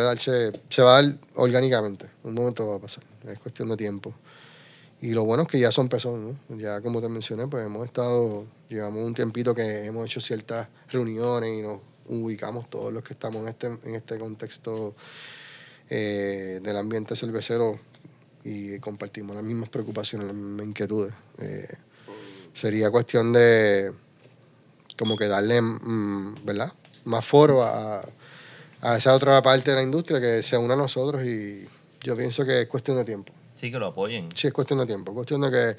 se va a dar orgánicamente, un momento va a pasar, es cuestión de tiempo. Y lo bueno es que ya son personas, ¿no? Ya como te mencioné, pues hemos estado, llevamos un tiempito que hemos hecho ciertas reuniones y nos ubicamos todos los que estamos en este, en este contexto eh, del ambiente cervecero y compartimos las mismas preocupaciones, las mismas inquietudes. Eh, sería cuestión de como que darle, mm, ¿verdad? Más foro a, a esa otra parte de la industria que se una a nosotros y yo pienso que es cuestión de tiempo. Sí, que lo apoyen. Sí, es cuestión de tiempo, es cuestión de que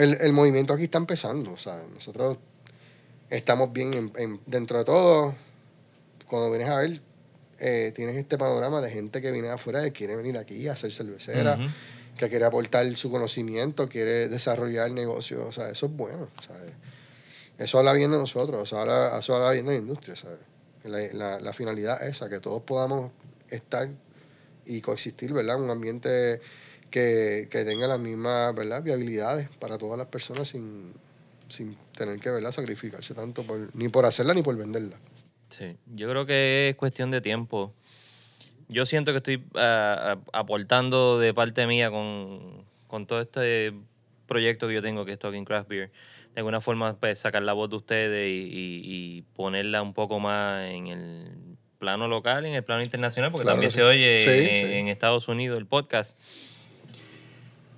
el, el movimiento aquí está empezando, ¿sabes? Nosotros estamos bien en- en- dentro de todo. Cuando vienes a ver, eh, tienes este panorama de gente que viene de afuera que quiere venir aquí a hacer cervecera, que quiere aportar su conocimiento, quiere desarrollar el negocio, o sea, eso es bueno, ¿sabes? Eso habla bien de nosotros, eso habla, eso habla bien de la industria, ¿sabes? La, la- la finalidad es esa, que todos podamos estar y coexistir, ¿verdad? Un ambiente que, que tenga las mismas, ¿verdad? Viabilidades para todas las personas sin, sin tener que, ¿verdad? Sacrificarse tanto por, ni por hacerla ni por venderla. Sí, yo creo que es cuestión de tiempo. Yo siento que estoy ah, aportando de parte mía con, con todo este proyecto que yo tengo, que es Talking Craft Beer. De alguna forma, pues, sacar la voz de ustedes y, y- y ponerla un poco más en el plano local, en el plano internacional, porque Claro también que se sí. oye Sí, en, sí. en Estados Unidos el podcast.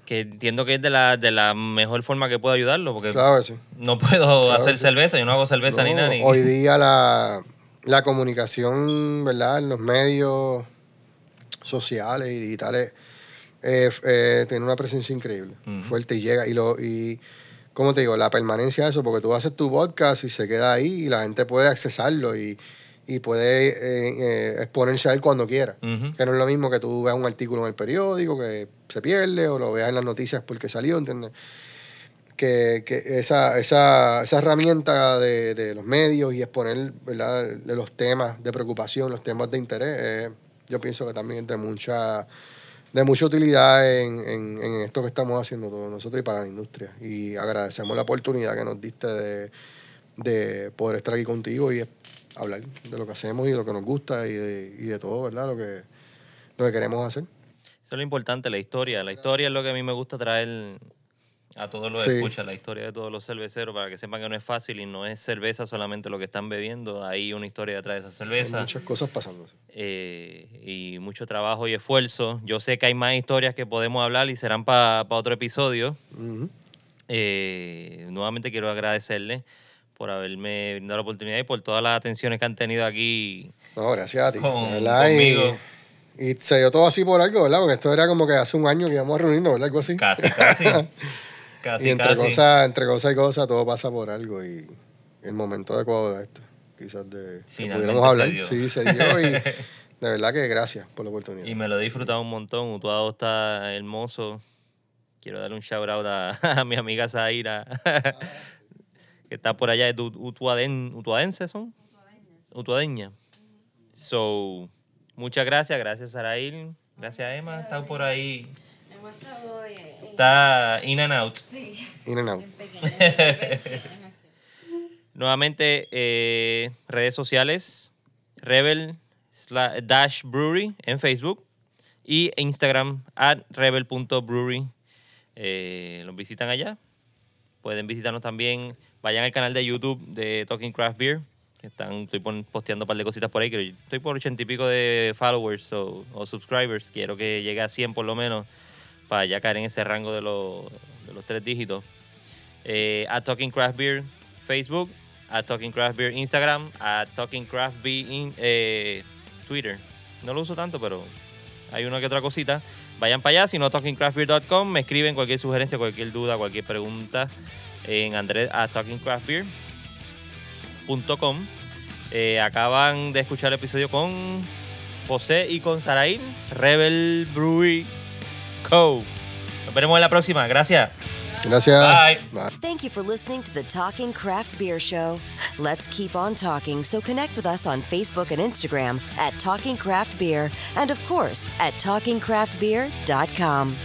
Que entiendo que es de la, de la mejor forma que puedo ayudarlo, porque Claro sí. no puedo Claro hacer sí. cerveza, yo no hago cerveza ni No, nada. ni- Hoy día la, la comunicación, ¿verdad? En los medios sociales y digitales eh, eh, tiene una presencia increíble, fuerte y llega. Y, lo, y, ¿cómo te digo? La permanencia de eso, porque tú haces tu podcast y se queda ahí y la gente puede accesarlo y, y puede eh, eh, exponerse a él cuando quiera. Que no es lo mismo que tú veas un artículo en el periódico que se pierde o lo veas en las noticias porque salió, ¿entiendes? Que, que esa, esa, esa herramienta de, de los medios y exponer ¿verdad? los temas de preocupación, los temas de interés, es yo pienso que también es de mucha de mucha utilidad en, en, en esto que estamos haciendo todos nosotros y para la industria. Y agradecemos la oportunidad que nos diste de, de poder estar aquí contigo y hablar de lo que hacemos y de lo que nos gusta y de, y de todo, ¿verdad? Lo que, lo que queremos hacer. Eso es lo importante, la historia. La historia es lo que a mí me gusta traer a todos los Sí. escuchas, la historia de todos los cerveceros, para que sepan que no es fácil y no es cerveza solamente lo que están bebiendo. Hay una historia detrás de esa Hay cerveza. muchas cosas pasando. eh, y mucho trabajo y esfuerzo. Yo sé que hay más historias que podemos hablar y serán para otro episodio. Eh, nuevamente quiero agradecerle por haberme brindado la oportunidad y por todas las atenciones que han tenido aquí. No, gracias a ti. Con- ¿verdad? Y- conmigo. Y, se dio todo así por algo, ¿verdad? Porque esto era como que hace un año que íbamos a reunirnos, ¿verdad? Algo así. Casi, casi. [laughs] casi, y entre casi. cosas, entre cosas y cosas, todo pasa por algo. Y el momento adecuado de esto, quizás de que pudiéramos hablar. se dio. Sí, se dio. Y [laughs] de verdad que gracias por la oportunidad. Y me lo he disfrutado un montón. Utuado está hermoso. Quiero darle un shout out a, [laughs] a mi amiga Zaira, [laughs] que está por allá de Utuaden, ¿Utuadense son? Utuadeña. So, muchas gracias. Gracias, Sarail. Gracias, Emma. Está por ahí. Está in and out. sí, In and out. Nuevamente, eh, redes sociales, Rebel Dash Brewery en Facebook y Instagram at rebel.brewery. Eh, los visitan allá. Pueden visitarnos también. Vayan al canal de YouTube de Talking Craft Beer. Que están, estoy posteando un par de cositas por ahí. Que estoy por ochenta y pico de followers o, o subscribers. Quiero que llegue a 100 por lo menos para ya caer en ese rango de, los- de los tres dígitos. Eh, at Talking Craft Beer Facebook, at Talking Craft Beer Instagram, at Talking Craft Beer in, eh, Twitter. No lo uso tanto, pero hay una que otra cosita. Vayan para allá, si no, talkingcraftbeer.com. Me escriben cualquier sugerencia, cualquier duda, cualquier pregunta en andrés at talkingcraftbeer.com. Eh, acaban de escuchar el episodio con José y con Saraín, Rebel Brewery Co. Nos veremos en la próxima. Gracias. Gracias. Bye. Bye. Thank you for listening to the Talking Craft Beer Show. Let's keep on talking, so connect with us on Facebook and Instagram at Talking Craft Beer, and of course at TalkingCraftBeer.com.